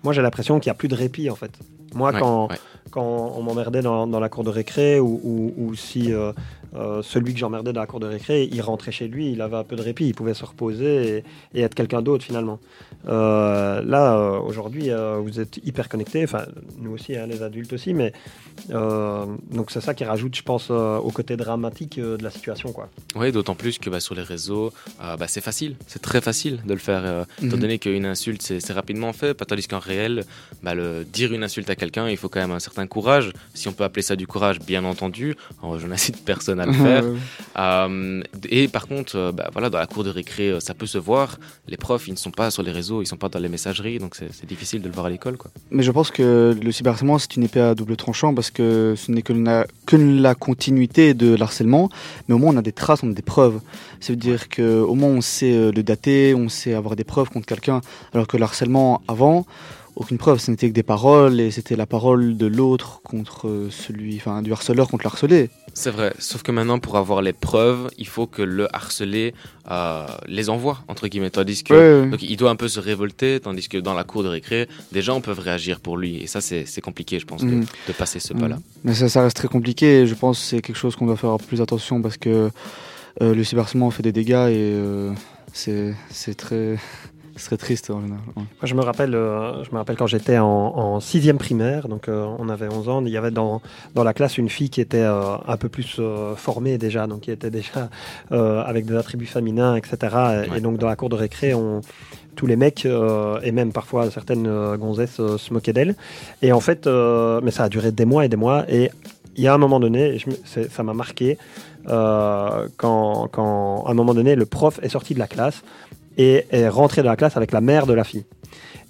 moi j'ai l'impression qu'il n'y a plus de répit en fait. Moi, quand, quand on m'emmerdait dans, dans, la cour de récré ou, ou, ou si euh, celui que j'emmerdais dans la cour de récré, il rentrait chez lui, il avait un peu de répit, il pouvait se reposer et, être quelqu'un d'autre finalement. Euh, là, euh, aujourd'hui, vous êtes hyper connectés, enfin nous aussi, hein, les adultes aussi, mais donc c'est ça qui rajoute, je pense, au côté dramatique de la situation. Quoi. Oui, d'autant plus que bah, sur les réseaux, bah, c'est facile, c'est très facile de le faire, étant mhm. donné qu'une insulte, c'est rapidement fait, pas tandis qu'en réel, bah, le, dire une insulte à quelqu'un, il faut quand même un certain courage, si on peut appeler ça du courage, bien entendu, je n'incite [laughs] personne à le faire. Euh, et par contre, euh, bah, voilà, dans la cour de récré, euh, ça peut se voir. Les profs, ils ne sont pas sur les réseaux, ils ne sont pas dans les messageries, donc c'est difficile de le voir à l'école. Mais je pense que le cyberharcèlement, c'est une épée à double tranchant parce que ce n'est que, que, la continuité de l'harcèlement, mais au moins on a des traces, on a des preuves. Ça veut dire qu'au moins on sait le dater, on sait avoir des preuves contre quelqu'un, alors que l'harcèlement avant, aucune preuve, ce n'était que des paroles et c'était la parole de l'autre contre celui, enfin du harceleur contre l'harcelé. C'est vrai, sauf que maintenant pour avoir les preuves, il faut que le harcelé euh, les envoie entre guillemets, tandis que donc il doit un peu se révolter, tandis que dans la cour de récré, des gens peuvent réagir pour lui et ça c'est compliqué, je pense, de, mhm. passer ce pas-là. Mhm. Mais ça, ça reste très compliqué. Et je pense que c'est quelque chose qu'on doit faire plus attention parce que euh, le cyberharcèlement fait des dégâts et euh, c'est très ce serait triste en général. je me rappelle, euh, je me rappelle quand j'étais en, sixième primaire, donc euh, on avait 11 ans, il y avait dans, dans la classe une fille qui était euh, un peu plus formée déjà, donc qui était déjà avec des attributs féminins, etc. Et, donc dans la cour de récré, on, tous les mecs et même parfois certaines gonzesses se moquaient d'elle. Et en fait, mais ça a duré des mois et des mois. Et il y a un moment donné, je ça m'a marqué, euh, quand, quand à un moment donné, le prof est sorti de la classe et est rentré de la classe avec la mère de la fille.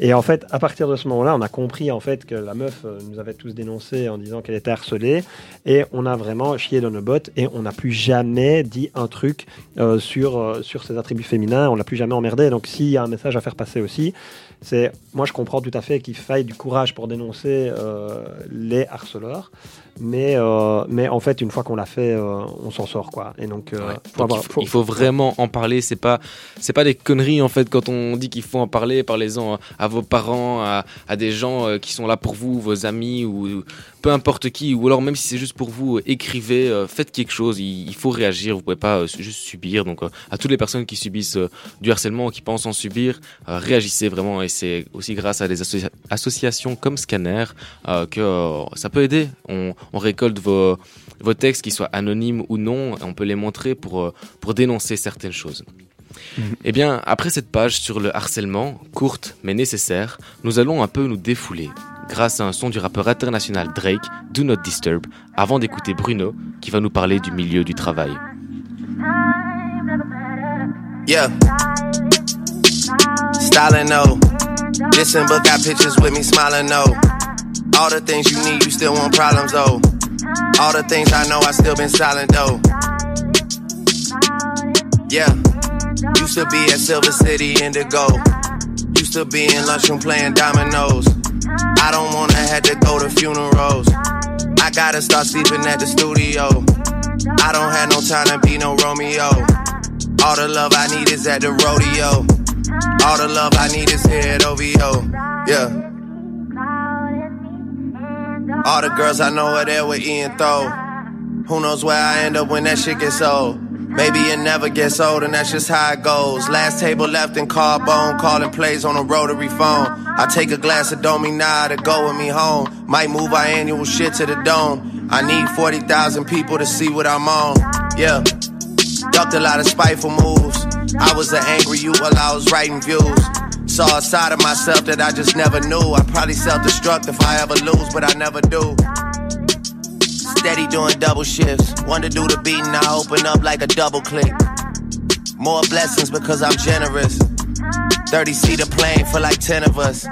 Et en fait, à partir de ce moment-là, on a compris en fait que la meuf euh, nous avait tous dénoncés en disant qu'elle était harcelée, et on a vraiment chié dans nos bottes, et on n'a plus jamais dit un truc euh, sur euh, ses attributs féminins, on l'a plus jamais emmerdé. Donc, s'il y a un message à faire passer aussi, c'est moi je comprends tout à fait qu'il faille du courage pour dénoncer les harceleurs, mais euh, mais en fait, une fois qu'on l'a fait, euh, on s'en sort quoi. Et donc, euh, Ouais. faut Donc, avoir- il, faut, il faut vraiment en parler. C'est pas, c'est pas des conneries en fait. Quand on dit qu'il faut en parler, parlez-en à vos parents, à, à des gens euh, qui sont là pour vous, vos amis ou peu importe qui. Ou alors même si c'est juste pour vous, euh, écrivez, euh, faites quelque chose. Il, il faut réagir. Vous pouvez pas juste subir. Donc à toutes les personnes qui subissent du harcèlement, qui pensent en subir, réagissez vraiment. Et c'est aussi grâce à des associa- associations comme Scanner euh, que ça peut aider. On, on récolte vos vos textes, qu'ils soient anonymes ou non, on peut les montrer pour, euh, pour dénoncer certaines choses. Eh bien, après cette page sur le harcèlement, courte mais nécessaire, nous allons un peu nous défouler, grâce à un son du rappeur international Drake, Do Not Disturb, avant d'écouter Bruno, qui va nous parler du milieu du travail. Yeah. Styling no. Listen, but got pictures with me smiling no. All the things you need, you still want problems though. All the things I know, I still been silent though. Yeah. Used to be at Silver City Indigo. Used to be in lunchroom playing dominoes. I don't wanna have to go to funerals. I gotta start sleeping at the studio. I don't have no time to be no Romeo. All the love I need is at the rodeo. All the love I need is here at OVO. Yeah. All the girls I know are there with Ian Throw. Who knows where I end up when that shit gets old? Maybe it never gets old, and that's just how it goes. Last table left in carbone, calling plays on a rotary phone. I take a glass of Domina to go with me home. Might move our annual shit to the dome. I need 40,000 people to see what I'm on. Yeah. Ducked a lot of spiteful moves. I was an angry you while I was writing views. Saw a side of myself that I just never knew. I probably self-destruct if I ever lose, but I never do. Steady doing double shifts. One to do the beating, I open up like a double click. More blessings because I'm generous. 30 seat seater plane for like 10 of us.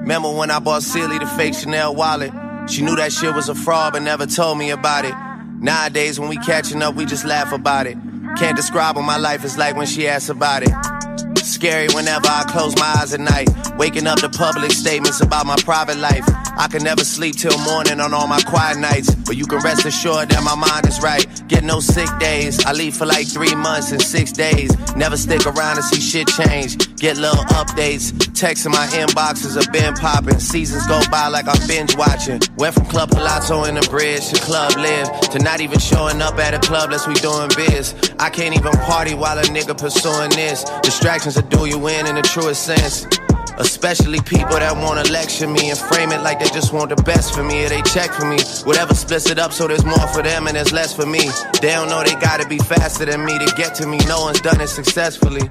Remember when I bought Sealy the fake Chanel wallet? She knew that shit was a fraud but never told me about it. Nowadays when we catching up, we just laugh about it. Can't describe what my life is like when she asks about it. Scary whenever I close my eyes at night. Waking up to public statements about my private life. I can never sleep till morning on all my quiet nights. But you can rest assured that my mind is right. Get no sick days. I leave for like three months and six days. Never stick around to see shit change. Get little updates. Texts in my inboxes have been popping. Seasons go by like I'm binge watching. Went from Club Palazzo in the bridge to Club Live. To not even showing up at a club unless we doing biz. I can't even party while a nigga pursuing this. Distractions that do you in in the truest sense. Especially people that wanna lecture me and frame it like they just want the best for me or they check for me. Whatever splits it up so there's more for them and there's less for me. They don't know they gotta be faster than me to get to me. No one's done it successfully.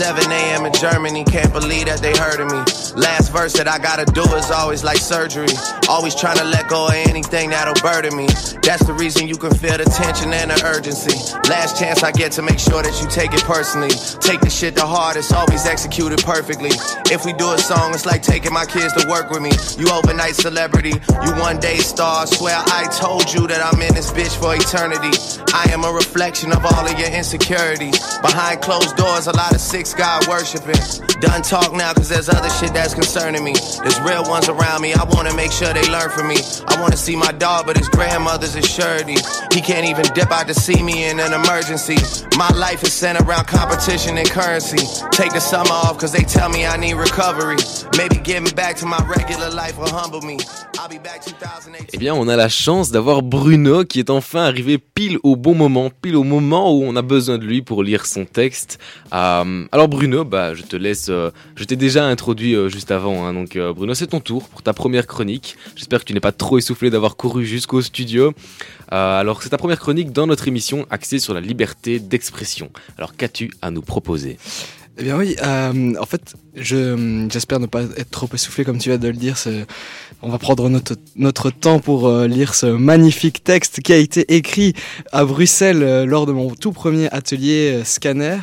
7 a.m. in Germany, can't believe that they heard of me. Last verse that I gotta do is always like surgery. Always trying to let go of anything that'll burden me. That's the reason you can feel the tension and the urgency. Last chance I get to make sure that you take it personally. Take the shit to heart, it's always executed perfectly. If we do a song, it's like taking my kids to work with me. You overnight celebrity, you one day star. Swear I told you that I'm in this bitch for eternity. I am a reflection of all of your insecurities. Behind closed doors, a lot of six God worshiping. Done talk now, cause there's other shit that's concerning me. There's real ones around me, I wanna make sure they learn from me. I wanna see my dog, but his grandmother's a surety. He can't even dip out to see me in an emergency. My life is centered around competition and currency. Take the summer off, cause they tell me I need recovery. Maybe getting back to my regular life will humble me. I'll be back 2018. Eh bien, on a la chance d'avoir Bruno qui est enfin arrivé pile au bon moment, pile au moment où on a besoin de lui pour lire son texte. Euh, alors Bruno, bah, je te laisse. euh, je t'ai déjà introduit euh, juste avant, hein, donc Bruno, c'est ton tour pour ta première chronique. J'espère que tu n'es pas trop essoufflé d'avoir couru jusqu'au studio. Alors, c'est ta première chronique dans notre émission axée sur la liberté d'expression. Alors, qu'as-tu à nous proposer? Eh bien oui, euh, en fait, je, j'espère ne pas être trop essoufflé comme tu viens de le dire. On va prendre notre, notre temps pour euh, lire ce magnifique texte qui a été écrit à Bruxelles euh, lors de mon tout premier atelier scanner.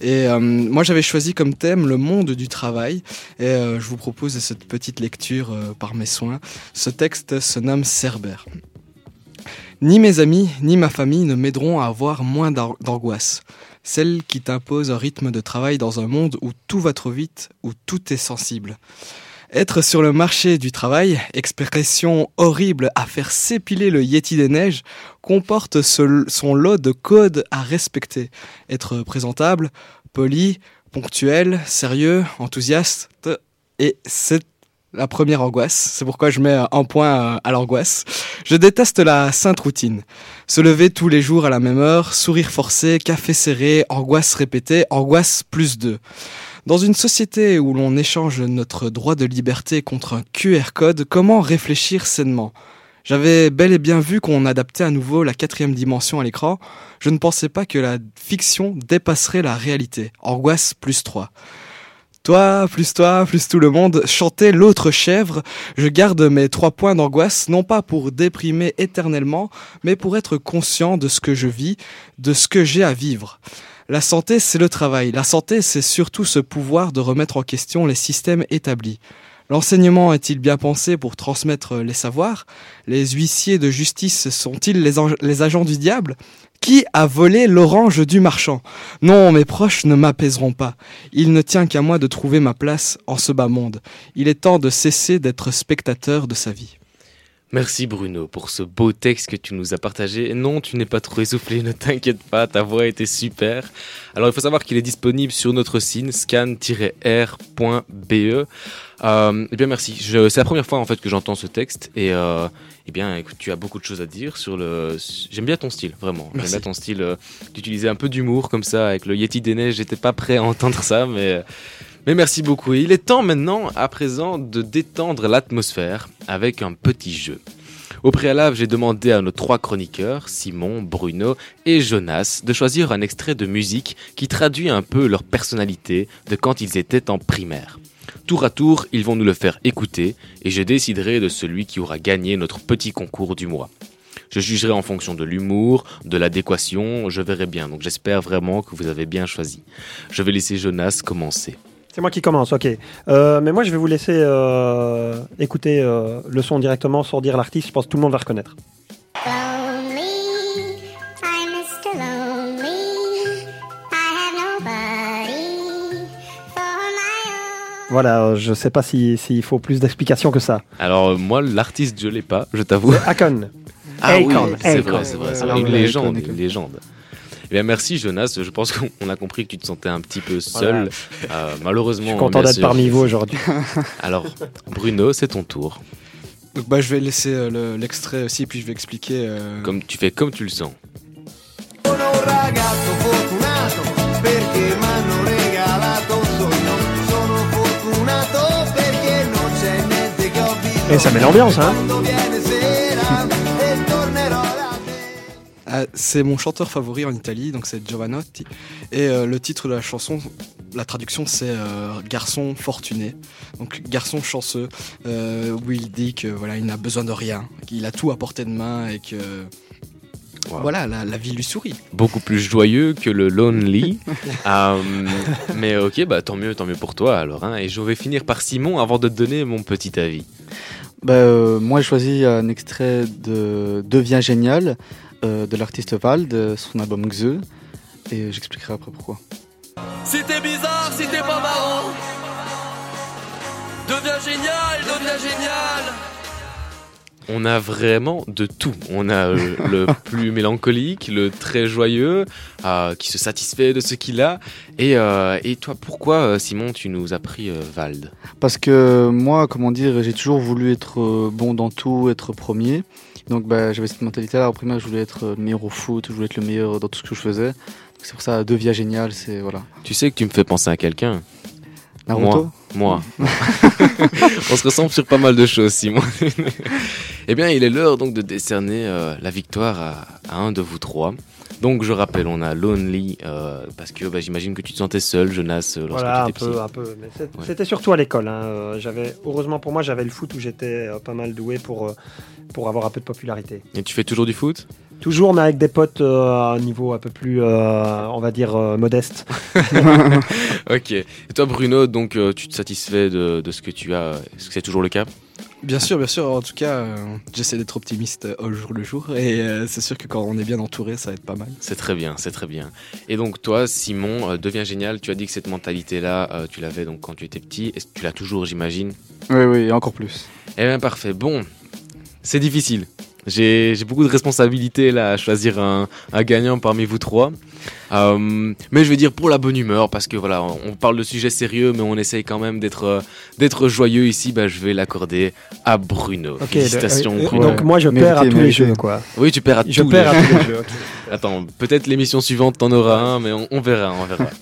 Et moi j'avais choisi comme thème le monde du travail. Et je vous propose cette petite lecture par mes soins. Ce texte se nomme Cerbère. Ni mes amis, ni ma famille ne m'aideront à avoir moins d'angoisse celle qui t'impose un rythme de travail dans un monde où tout va trop vite, où tout est sensible. Être sur le marché du travail, expression horrible à faire s'épiler le Yeti des neiges, comporte son lot de codes à respecter. Être présentable, poli, ponctuel, sérieux, enthousiaste, et c'est la première angoisse. C'est pourquoi je mets un point à l'angoisse. Je déteste la sainte routine. Se lever tous les jours à la même heure, sourire forcé, café serré, angoisse répétée, angoisse plus deux. Dans une société où l'on échange notre droit de liberté contre un QR code, comment réfléchir sainement? J'avais bel et bien vu qu'on adaptait à nouveau la quatrième dimension à l'écran. Je ne pensais pas que la fiction dépasserait la réalité. Angoisse plus 3. Toi, plus toi, plus tout le monde, chantez l'autre chèvre. Je garde mes trois points d'angoisse, non pas pour déprimer éternellement, mais pour être conscient de ce que je vis, de ce que j'ai à vivre. La santé, c'est le travail. La santé, c'est surtout ce pouvoir de remettre en question les systèmes établis. L'enseignement est-il bien pensé pour transmettre les savoirs? Les huissiers de justice sont-ils les agents du diable? Qui a volé l'orange du marchand? Non, mes proches ne m'apaiseront pas. Il ne tient qu'à moi de trouver ma place en ce bas monde. Il est temps de cesser d'être spectateur de sa vie. Merci Bruno pour ce beau texte que tu nous as partagé. Non, tu n'es pas trop essoufflé, ne t'inquiète pas, ta voix était super. Alors il faut savoir qu'il est disponible sur notre site scan-r.be. Euh, eh bien merci. C'est la première fois en fait que j'entends ce texte et euh, eh bien écoute, tu as beaucoup de choses à dire sur le. J'aime bien ton style, vraiment. J'aime bien ton style euh, d'utiliser un peu d'humour comme ça avec le Yeti des neiges. J'étais pas prêt à entendre ça, mais. Mais merci beaucoup. il est temps maintenant, à présent, de détendre l'atmosphère avec un petit jeu. Au préalable, j'ai demandé à nos trois chroniqueurs, Simon, Bruno et Jonas, de choisir un extrait de musique qui traduit un peu leur personnalité de quand ils étaient en primaire. Tour à tour, ils vont nous le faire écouter et je déciderai de celui qui aura gagné notre petit concours du mois. Je jugerai en fonction de l'humour, de l'adéquation, je verrai bien. Donc j'espère vraiment que vous avez bien choisi. Je vais laisser Jonas commencer. C'est moi qui commence, ok. Euh, mais moi, je vais vous laisser euh, écouter euh, le son directement sans dire l'artiste. Je pense que tout le monde va reconnaître. Voilà, je sais pas s'il faut plus d'explications que ça. Alors moi, l'artiste, je l'ai pas, je t'avoue. Akon. Ah oui, c'est vrai, c'est vrai, c'est une légende, une légende. Eh bien, merci Jonas. Je pense qu'on a compris que tu te sentais un petit peu seul. Euh, malheureusement. Je suis content d'être parmi vous aujourd'hui. [laughs] Alors, Bruno, c'est ton tour. Donc, bah, je vais laisser euh, l'extrait aussi, puis je vais expliquer. Euh, comme tu fais comme tu le sens. Et ça met l'ambiance, hein c'est mon chanteur favori en Italie, donc c'est Giovanotti. Et euh, le titre de la chanson, la traduction, c'est euh, Garçon fortuné. Donc garçon chanceux, euh, où il dit que voilà, il n'a besoin de rien, qu'il a tout à portée de main et que voilà, la, vie lui sourit. Beaucoup plus joyeux que le Lonely. [laughs] mais ok, bah tant mieux, tant mieux pour toi alors. Hein. Et je vais finir par Simon avant de te donner mon petit avis. Bah, moi, j'ai choisi un extrait de Devient génial euh, de l'artiste Val de son album Xe et j'expliquerai après pourquoi. Si t'es bizarre, si t'es pas marrant, deviens génial, deviens génial. On a vraiment de tout. On a euh, [laughs] le plus mélancolique, le très joyeux, euh, qui se satisfait de ce qu'il a. Et, et toi, pourquoi, Simon, tu nous as pris Vald? Parce que moi, comment dire, j'ai toujours voulu être bon dans tout, être premier. Donc bah, j'avais cette mentalité-là. En primaire, je voulais être le meilleur au foot, je voulais être le meilleur dans tout ce que je faisais. C'est pour ça, deux vies géniales, c'est voilà. Tu sais que tu me fais penser à quelqu'un. Naruto Moi. Moi. [laughs] [laughs] On se ressemble sur pas mal de choses, Simon. [laughs] eh bien, il est l'heure donc de décerner euh, la victoire à, un de vous trois. Donc je rappelle, on a Lonely, euh, parce que bah, j'imagine que tu te sentais seul, Jonas, euh, lorsque Voilà, un tu étais petit. peu, un peu. Mais Ouais. c'était surtout à l'école. hein. Euh, J'avais, heureusement pour moi, j'avais le foot où j'étais euh, pas mal doué pour, euh, pour avoir un peu de popularité. Et tu fais toujours du foot? Toujours, mais avec des potes euh, à un niveau un peu plus, euh, on va dire, euh, modeste. [laughs] Ok. Et toi, Bruno, donc euh, tu te satisfais de, de ce que tu as Est-ce que c'est toujours le cas? Bien sûr, bien sûr. En tout cas, euh, j'essaie d'être optimiste euh, au jour le jour. Et euh, c'est sûr que quand on est bien entouré, ça va être pas mal. C'est très bien, c'est très bien. Et donc toi, Simon, euh, deviens génial. Tu as dit que cette mentalité-là, euh, tu l'avais donc quand tu étais petit. Que tu l'as toujours, j'imagine? Oui, oui, et encore plus. Eh bien, parfait. Bon, c'est difficile. J'ai beaucoup de responsabilités là à choisir un, un gagnant parmi vous trois. Euh, mais je vais dire pour la bonne humeur, parce que voilà, on, on parle de sujets sérieux, mais on essaye quand même d'être euh, d'être joyeux ici. Bah, je vais l'accorder à Bruno. Félicitations, euh, Bruno. donc moi, je perds à tous les jeux, quoi. Oui, tu perds à Je tous perds les à jeux. tous les jeux. Attends, peut-être l'émission suivante t'en auras un, mais on, on verra, on verra. [laughs]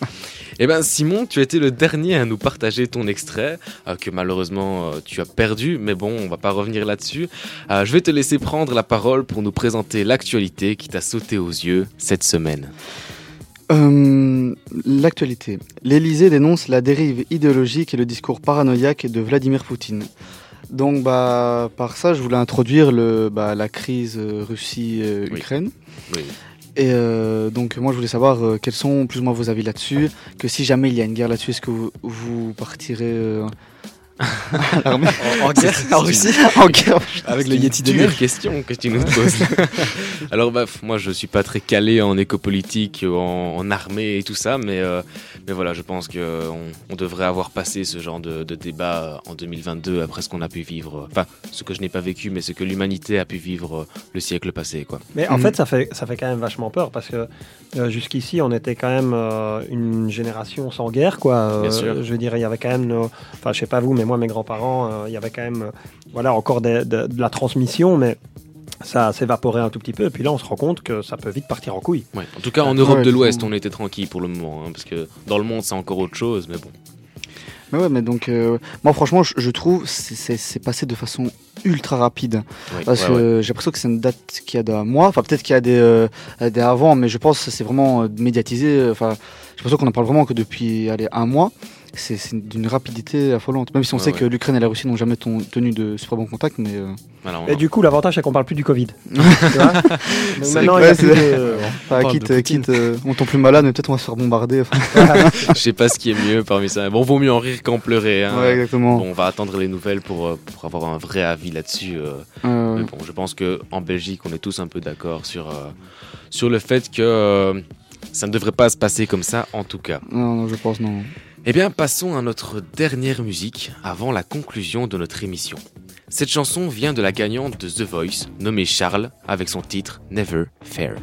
Eh ben Simon, tu as été le dernier à nous partager ton extrait, euh, que malheureusement euh, tu as perdu, mais bon, on va pas revenir là-dessus. Euh, je vais te laisser prendre la parole pour nous présenter l'actualité qui t'a sauté aux yeux cette semaine. L'actualité. L'Elysée dénonce la dérive idéologique et le discours paranoïaque de Vladimir Poutine. Donc, bah, par ça, je voulais introduire le, bah, la crise Russie-Ukraine. Oui. Et euh, donc, moi, je voulais savoir euh, quels sont plus ou moins vos avis là-dessus. Que si jamais il y a une guerre là-dessus, est-ce que vous, vous partirez euh, [laughs] l'armée En- guerre en Russie En guerre Avec le Yeti des neiges question que tu nous poses. [laughs] Alors bah, moi je suis pas très calé en éco-politique, en, en armée et tout ça, mais, euh, mais voilà, je pense qu'on on devrait avoir passé ce genre de, de débat en 2022 après ce qu'on a pu vivre, enfin ce que je n'ai pas vécu, mais ce que l'humanité a pu vivre euh, le siècle passé. Quoi. Mais en Mhm. fait, ça fait, ça fait quand même vachement peur parce que euh, jusqu'ici, on était quand même euh, une génération sans guerre, quoi. Euh, Bien sûr. Je veux dire, il y avait quand même, nos- enfin, je sais pas vous, mais moi, mes grands-parents, euh, il y avait quand même, euh, voilà, encore des- de, de la transmission, mais ça s'évaporait un tout petit peu. Et puis là, on se rend compte que ça peut vite partir en couille. Ouais. En tout cas, en Europe Ouais, de l'Ouest, on était tranquille pour le moment, hein, parce que dans le monde, c'est encore autre chose, mais bon. Mais ouais, mais donc, euh, moi, franchement, je, je trouve c'est- passé de façon ultra rapide. Parce ouais, que ouais. j'ai l'impression que c'est une date qui a d'un mois. Enfin, peut-être qu'il y a des, euh, des avant, mais je pense que c'est vraiment euh, médiatisé. Enfin, j'ai l'impression qu'on en parle vraiment que depuis allez, un mois. C'est d'une rapidité affolante. Même si on Ouais, sait ouais. que l'Ukraine et la Russie n'ont jamais ton- tenu de super bons contacts, mais. euh, Alors, Et du coup, l'avantage, c'est qu'on parle plus du Covid. [laughs] Tu vois maintenant, il y a que plus ouais, de... enfin, parle quitte, quitte euh, on tombe plus malade, mais peut-être on va se faire bombarder. enfin. [laughs] je sais pas ce qui est mieux parmi ça. Bon, vaut mieux en rire qu'en pleurer. Hein. ouais, exactement. Bon, on va attendre les nouvelles pour, euh, pour avoir un vrai avis là-dessus. euh. Euh, Mais bon, je pense que en Belgique, on est tous un peu d'accord sur, euh, sur le fait que euh, ça ne devrait pas se passer comme ça, en tout cas. non, non, je pense non. Eh bien, passons à notre dernière musique avant la conclusion de notre émission. Cette chanson vient de la gagnante de The Voice, nommée Charles, avec son titre Never Fair.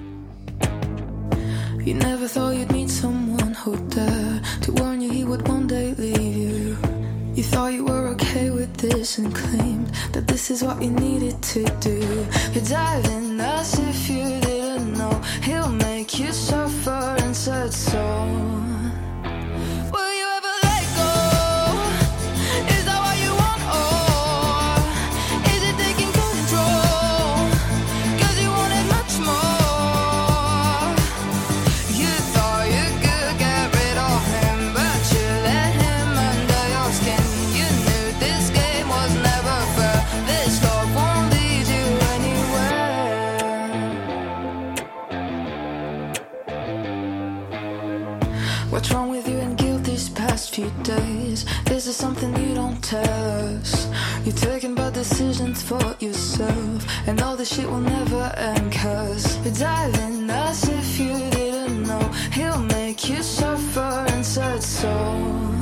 You never thought you'd meet someone who'd dare to warn you he would one day leave you. You thought you were okay with this and claimed that this is what you needed to do. You dive in as if you didn't know he'll make you suffer and said so. What's wrong with you and guilt these past few days? This Is something you don't tell us? You're taking bad decisions for yourself, and all this shit will never end. Cause you're diving as if you didn't know he'll make you suffer and so.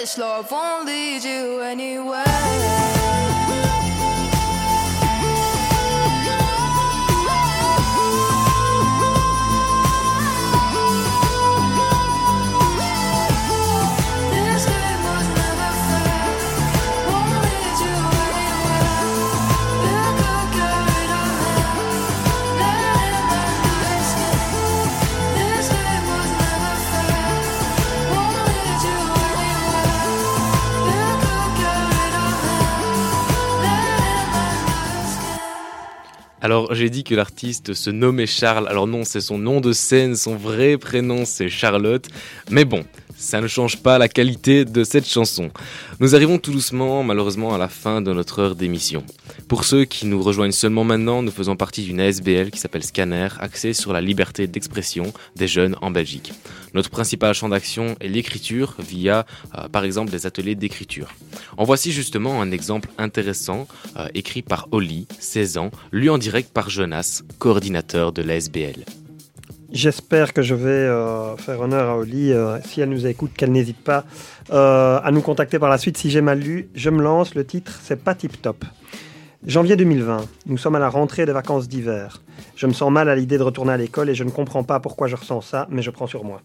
This love won't lead you anywhere. Alors j'ai dit que l'artiste se nommait Charles, alors non c'est son nom de scène, son vrai prénom c'est Charlotte, mais bon, ça ne change pas la qualité de cette chanson. Nous arrivons tout doucement malheureusement à la fin de notre heure d'émission. Pour ceux qui nous rejoignent seulement maintenant, nous faisons partie d'une ASBL qui s'appelle Scanner, axée sur la liberté d'expression des jeunes en Belgique. Notre principal champ d'action est l'écriture via euh, par exemple des ateliers d'écriture. En voici justement un exemple intéressant euh, écrit par Oli, 16 ans, lu en direct par Jonas, coordinateur de l'ASBL. J'espère que je vais euh, faire honneur à Oli. euh, si elle nous écoute, qu'elle n'hésite pas euh, à nous contacter par la suite. Si j'ai mal lu, je me lance. Le titre, c'est pas tip top. Janvier 2020. Nous sommes à la rentrée des vacances d'hiver. Je me sens mal à l'idée de retourner à l'école et je ne comprends pas pourquoi je ressens ça, mais je prends sur moi.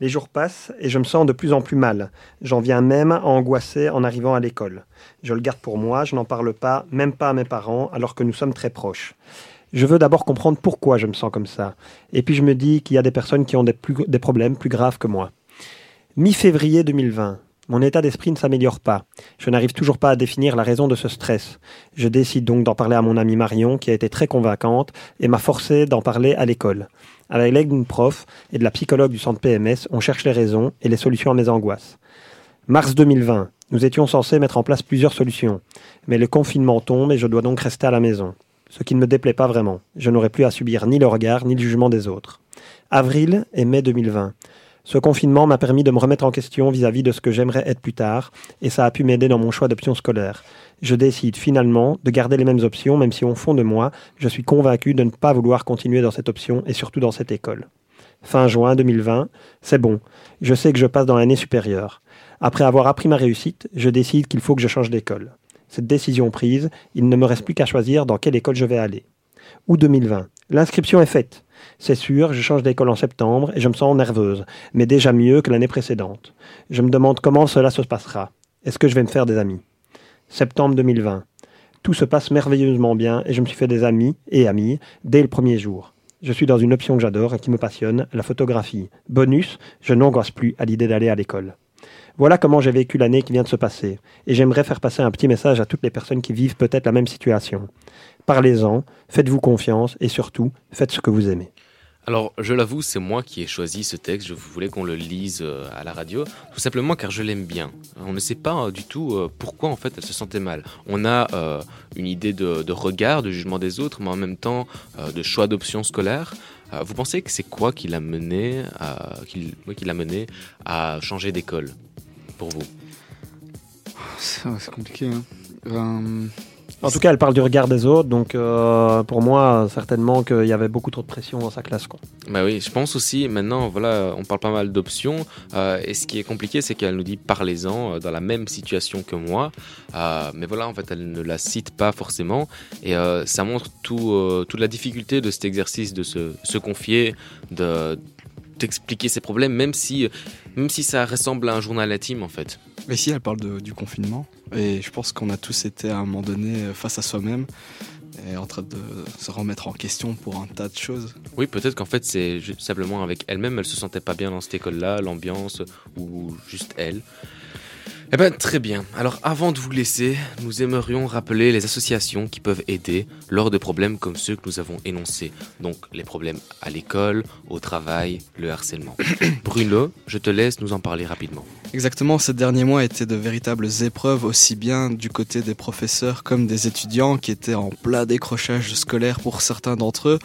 Les jours passent et je me sens de plus en plus mal. J'en viens même à angoisser en arrivant à l'école. Je le garde pour moi, je n'en parle pas, même pas à mes parents, alors que nous sommes très proches. Je veux d'abord comprendre pourquoi je me sens comme ça. Et puis je me dis qu'il y a des personnes qui ont des, problèmes plus graves que moi. Mi-février 2020. Mon état d'esprit ne s'améliore pas. Je n'arrive toujours pas à définir la raison de ce stress. Je décide donc d'en parler à mon amie Marion, qui a été très convaincante, et m'a forcé d'en parler à l'école. Avec l'aide d'une prof et de la psychologue du centre PMS, on cherche les raisons et les solutions à mes angoisses. Mars 2020. Nous étions censés mettre en place plusieurs solutions. Mais le confinement tombe et je dois donc rester à la maison. Ce qui ne me déplaît pas vraiment. Je n'aurai plus à subir ni le regard ni le jugement des autres. Avril et mai 2020. Ce confinement m'a permis de me remettre en question vis-à-vis de ce que j'aimerais être plus tard, et ça a pu m'aider dans mon choix d'options scolaires. Je décide finalement de garder les mêmes options, même si au fond de moi, je suis convaincu de ne pas vouloir continuer dans cette option et surtout dans cette école. Fin juin 2020, c'est bon, je sais que je passe dans l'année supérieure. Après avoir appris ma réussite, je décide qu'il faut que je change d'école. Cette décision prise, il ne me reste plus qu'à choisir dans quelle école je vais aller. Août 2020. L'inscription est faite. C'est sûr, je change d'école en septembre et je me sens nerveuse, mais déjà mieux que l'année précédente. Je me demande comment cela se passera. Est-ce que je vais me faire des amis? Septembre 2020. Tout se passe merveilleusement bien et je me suis fait des amis et amies dès le premier jour. Je suis dans une option que j'adore et qui me passionne, la photographie. Bonus, je n'angoisse plus à l'idée d'aller à l'école. Voilà comment j'ai vécu l'année qui vient de se passer, et j'aimerais faire passer un petit message à toutes les personnes qui vivent peut-être la même situation. Parlez-en, faites-vous confiance et surtout, faites ce que vous aimez. Alors, je l'avoue, c'est moi qui ai choisi ce texte. Je voulais qu'on le lise euh, à la radio, tout simplement car je l'aime bien. On ne sait pas euh, du tout euh, pourquoi en fait elle se sentait mal. On a une idée de, regard, de jugement des autres, mais en même temps de choix d'options scolaires. Vous pensez que c'est quoi qui l'a mené, mené à changer d'école? Pour vous C'est compliqué. hein. En tout cas, elle parle du regard des autres, donc euh, pour moi, certainement qu'il y avait beaucoup trop de pression dans sa classe. Quoi. Bah oui, je pense aussi, maintenant, voilà, on parle pas mal d'options, euh, et ce qui est compliqué, c'est qu'elle nous dit parlez-en euh, dans la même situation que moi, euh, mais voilà, en fait, elle ne la cite pas forcément, et euh, ça montre tout, euh, toute la difficulté de cet exercice de se, se confier, de d'expliquer ses problèmes, même si, même si ça ressemble à un journal intime, en fait. Mais si, elle parle de- du confinement. Et je pense qu'on a tous été à un moment donné euh, face à soi-même et en train de se remettre en question pour un tas de choses. Oui, peut-être qu'en fait, c'est simplement avec elle-même, elle se sentait pas bien dans cette école-là, l'ambiance, ou juste elle. Eh ben, très bien. Alors, avant de vous laisser, nous aimerions rappeler les associations qui peuvent aider lors de problèmes comme ceux que nous avons énoncés. Donc, les problèmes à l'école, au travail, le harcèlement. [coughs] Bruno, je te laisse nous en parler rapidement. Exactement, ces derniers mois étaient de véritables épreuves, aussi bien du côté des professeurs comme des étudiants qui étaient en plat décrochage scolaire pour certains d'entre eux.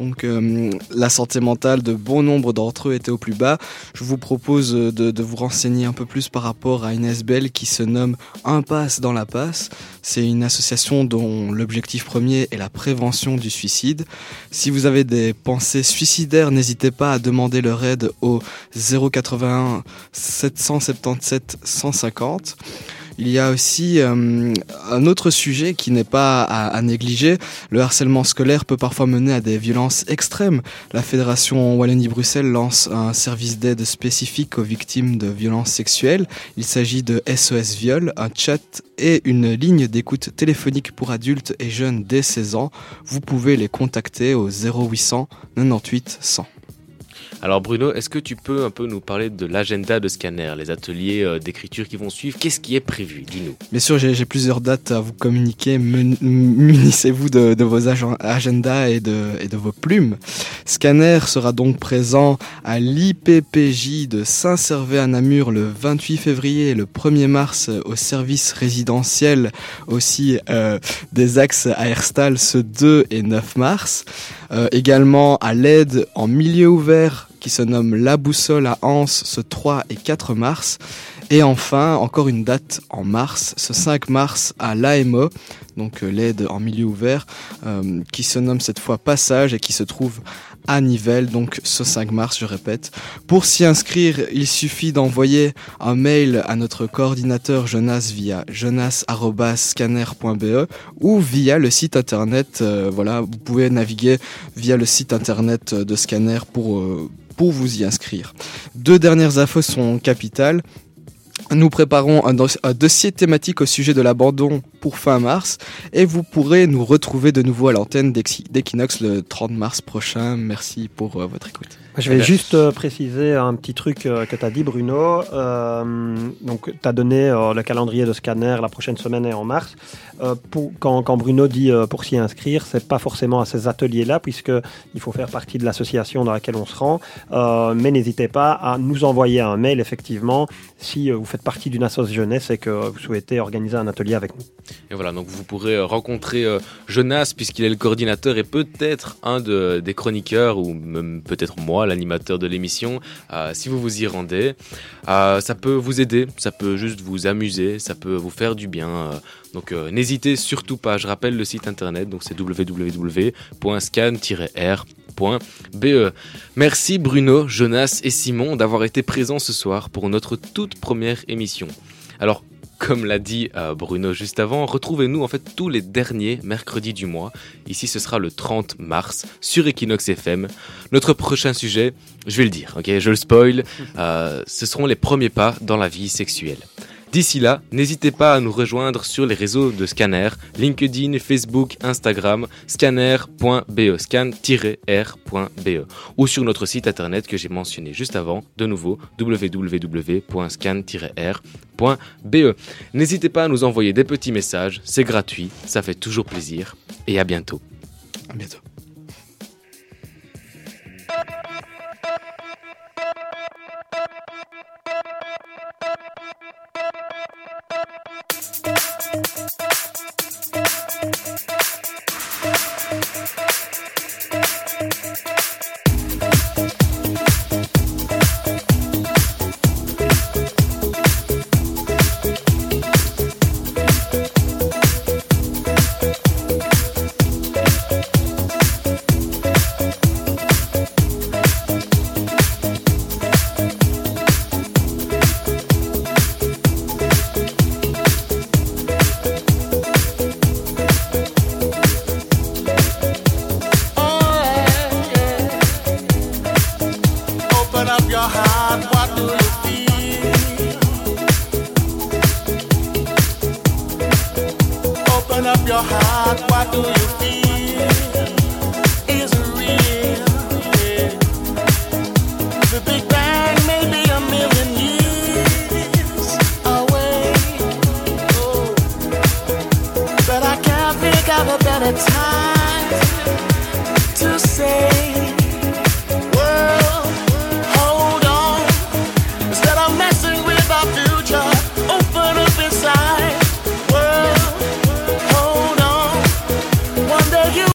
Donc euh, la santé mentale de bon nombre d'entre eux était au plus bas. Je vous propose de, de vous renseigner un peu plus par rapport à une SBL qui se nomme Un Passe dans la Passe. C'est une association dont l'objectif premier est la prévention du suicide. Si vous avez des pensées suicidaires, n'hésitez pas à demander leur aide au 081 777 150. Il y a aussi euh, un autre sujet qui n'est pas à, négliger. Le harcèlement scolaire peut parfois mener à des violences extrêmes. La Fédération Wallonie-Bruxelles lance un service d'aide spécifique aux victimes de violences sexuelles. Il s'agit de SOS Viol, un chat et une ligne d'écoute téléphonique pour adultes et jeunes dès 16 ans. Vous pouvez les contacter au 0800 98 100. Alors Bruno, est-ce que tu peux un peu nous parler de l'agenda de Scanner, les ateliers euh, d'écriture qui vont suivre? Qu'est-ce qui est prévu? Dis-nous. Bien sûr, j'ai plusieurs dates à vous communiquer. Munissez-vous de, vos agendas et de, vos plumes. Scanner sera donc présent à l'IPPJ de Saint-Servais à Namur le 28 février et le 1er mars au service résidentiel aussi euh, des axes à ce 2 et 9 mars. Euh, également à l'aide en milieu ouvert qui se nomme La Boussole à Anse ce 3 et 4 mars. Et enfin, encore une date en mars, ce 5 mars à l'AMO, donc euh, l'aide en milieu ouvert, euh, qui se nomme cette fois Passage et qui se trouve à Nivelles, donc ce 5 mars, je répète. Pour s'y inscrire, il suffit d'envoyer un mail à notre coordinateur Jonas via jonas.scanner.be ou via le site internet. Euh, voilà, vous pouvez naviguer via le site internet de Scanner pour, vous y inscrire. Deux dernières infos sont capitales. Nous préparons un, dossier thématique au sujet de l'abandon pour fin mars et vous pourrez nous retrouver de nouveau à l'antenne d'Equinox le 30 mars prochain. Merci pour euh, votre écoute. Je vais juste euh, préciser un petit truc euh, que tu as dit, Bruno. Euh, donc, tu as donné euh, le calendrier de scanner, la prochaine semaine est en mars. Euh, pour, quand, quand, Bruno dit pour s'y inscrire, c'est pas forcément à ces ateliers-là, puisqu'il faut faire partie de l'association dans laquelle on se rend. mais n'hésitez pas à nous envoyer un mail, effectivement, si vous faites partie d'une association jeunesse et que vous souhaitez organiser un atelier avec nous. Et voilà, donc vous pourrez rencontrer Jonas, puisqu'il est le coordinateur et peut-être un de, des chroniqueurs, ou même peut-être moi, l'animateur de l'émission. Euh, si vous vous y rendez, euh, ça peut vous aider, ça peut juste vous amuser, ça peut vous faire du bien. Euh, donc n'hésitez surtout pas. Je rappelle le site internet, donc c'est www.scan-r.be. Merci Bruno, Jonas et Simon d'avoir été présents ce soir pour notre toute première émission. Alors comme l'a dit euh, Bruno juste avant, retrouvez-nous en fait tous les derniers mercredis du mois. Ici, ce sera le 30 mars sur Equinox FM. Notre prochain sujet, je vais le dire, ok, je le spoil, [laughs] euh, ce seront les premiers pas dans la vie sexuelle. D'ici là, n'hésitez pas à nous rejoindre sur les réseaux de Scanner, LinkedIn, Facebook, Instagram, scanner.be, scan-r.be, ou sur notre site internet que j'ai mentionné juste avant, de nouveau, www.scan-r.be. N'hésitez pas à nous envoyer des petits messages, c'est gratuit, ça fait toujours plaisir, et à bientôt. À bientôt.